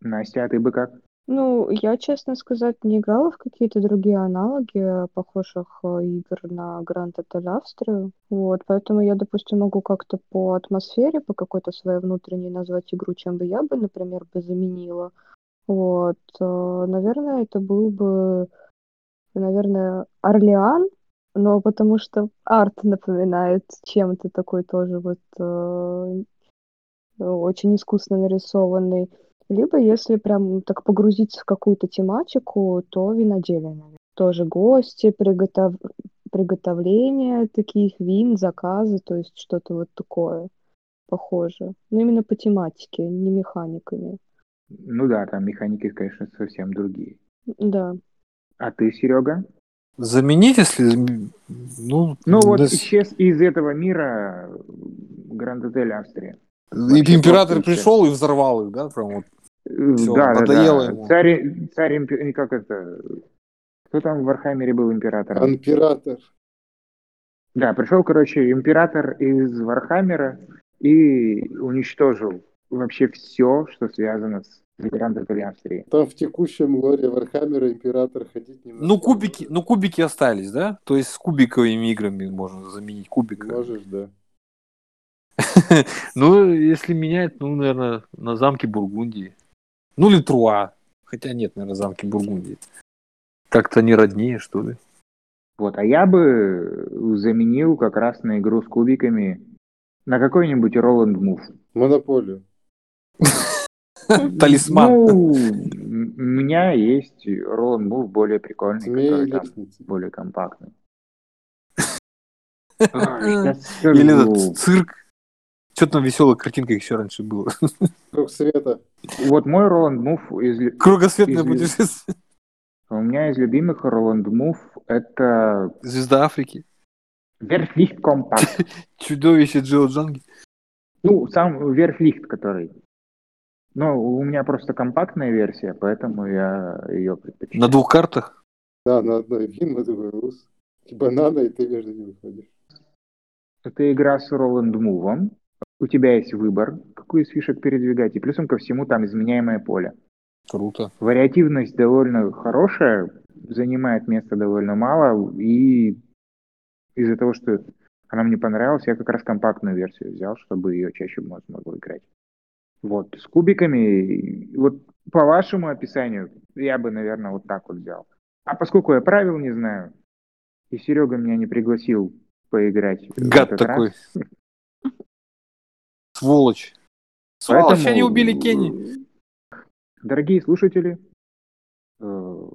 Настя, а ты бы как? Ну, я, честно сказать, не играла в какие-то другие аналоги похожих э, игр на Grand Hotel Австрию. Вот, поэтому я, допустим, могу как-то по атмосфере, по какой-то своей внутренней назвать игру, чем бы я бы, например, бы заменила. Вот, э, наверное, это был бы, наверное, Орлеан, но потому что арт напоминает чем-то такой тоже вот э, очень искусно нарисованный. Либо, если прям так погрузиться в какую-то тематику, то виноделие, наверное. Тоже гости, приготов... приготовление таких вин, заказы, то есть что-то вот такое похоже. Но именно по тематике, не механиками. Ну да, там механики, конечно, совсем другие. Да. А ты, Серега? Заменить, если... Ну, Ну вот да, исчез из этого мира Гранд Отель Австрия. и император пришел и взорвал их, да, прям вот. Э, Всё, да, да, надоело да. ему. Царь, царь, импе- как это... Кто там в Warhammer е был императором? Император. Да, пришел, короче, император из Warhammer а и уничтожил вообще все, что связано с Гранд Австрии. Там в текущем lore Warhammer а император ходить немножко... Ну, кубики, ну, кубики остались, да? То есть с кубиковыми играми можно заменить кубика. Можешь, да. Ну, если менять, ну, наверное, на замке Бургундии. Ну, или Труа. Хотя нет, наверное, замки Бургундии. Как-то не роднее, что ли. Вот, а я бы заменил как раз на игру с кубиками на какой-нибудь Роланд Мув. Монополию. Талисман. Ну, у меня есть Роланд Мув более прикольный, который там более компактный. Сейчас Или этот цирк. Что там веселая картинка еще раньше было? Круг света. Вот мой Роланд Мув из... Кругосветное Извини. путешествие. У меня из любимых Роланд Мув это Звезда Африки. Верфлихт Компакт. Чудовище Джо Джанги. Ну, сам Верфлихт, который. Но у меня просто компактная версия, поэтому я ее предпочитаю. На двух картах. Да, на одной вин, на другой рус. Банана, и ты между ними ходишь. Это игра с Роланд Мувом. У тебя есть выбор, какую из фишек передвигать, и плюсом ко всему там изменяемое поле. Круто. Вариативность довольно хорошая, занимает места довольно мало, и из-за того, что она мне понравилась, я как раз компактную версию взял, чтобы ее чаще можно было играть. Вот, с кубиками, вот по вашему описанию, я бы, наверное, вот так вот взял. А поскольку я правил не знаю, и Серега меня не пригласил поиграть. в Гад этот такой. раз, Сволочь. Сволочь, Поэтому, они убили Кенни. Дорогие слушатели, э,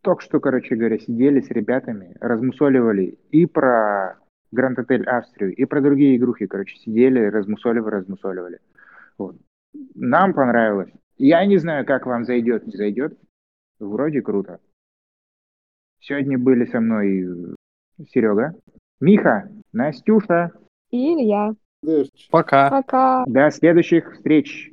только что, короче говоря, сидели с ребятами, размусоливали и про Гранд Отель Австрию, и про другие игрухи, короче, сидели, размусоливали, размусоливали. Вот. Нам понравилось. Я не знаю, как вам зайдет, не зайдет. Вроде круто. Сегодня были со мной э, Серега, Миха, Настюша. И Илья. Пока. Пока. До следующих встреч.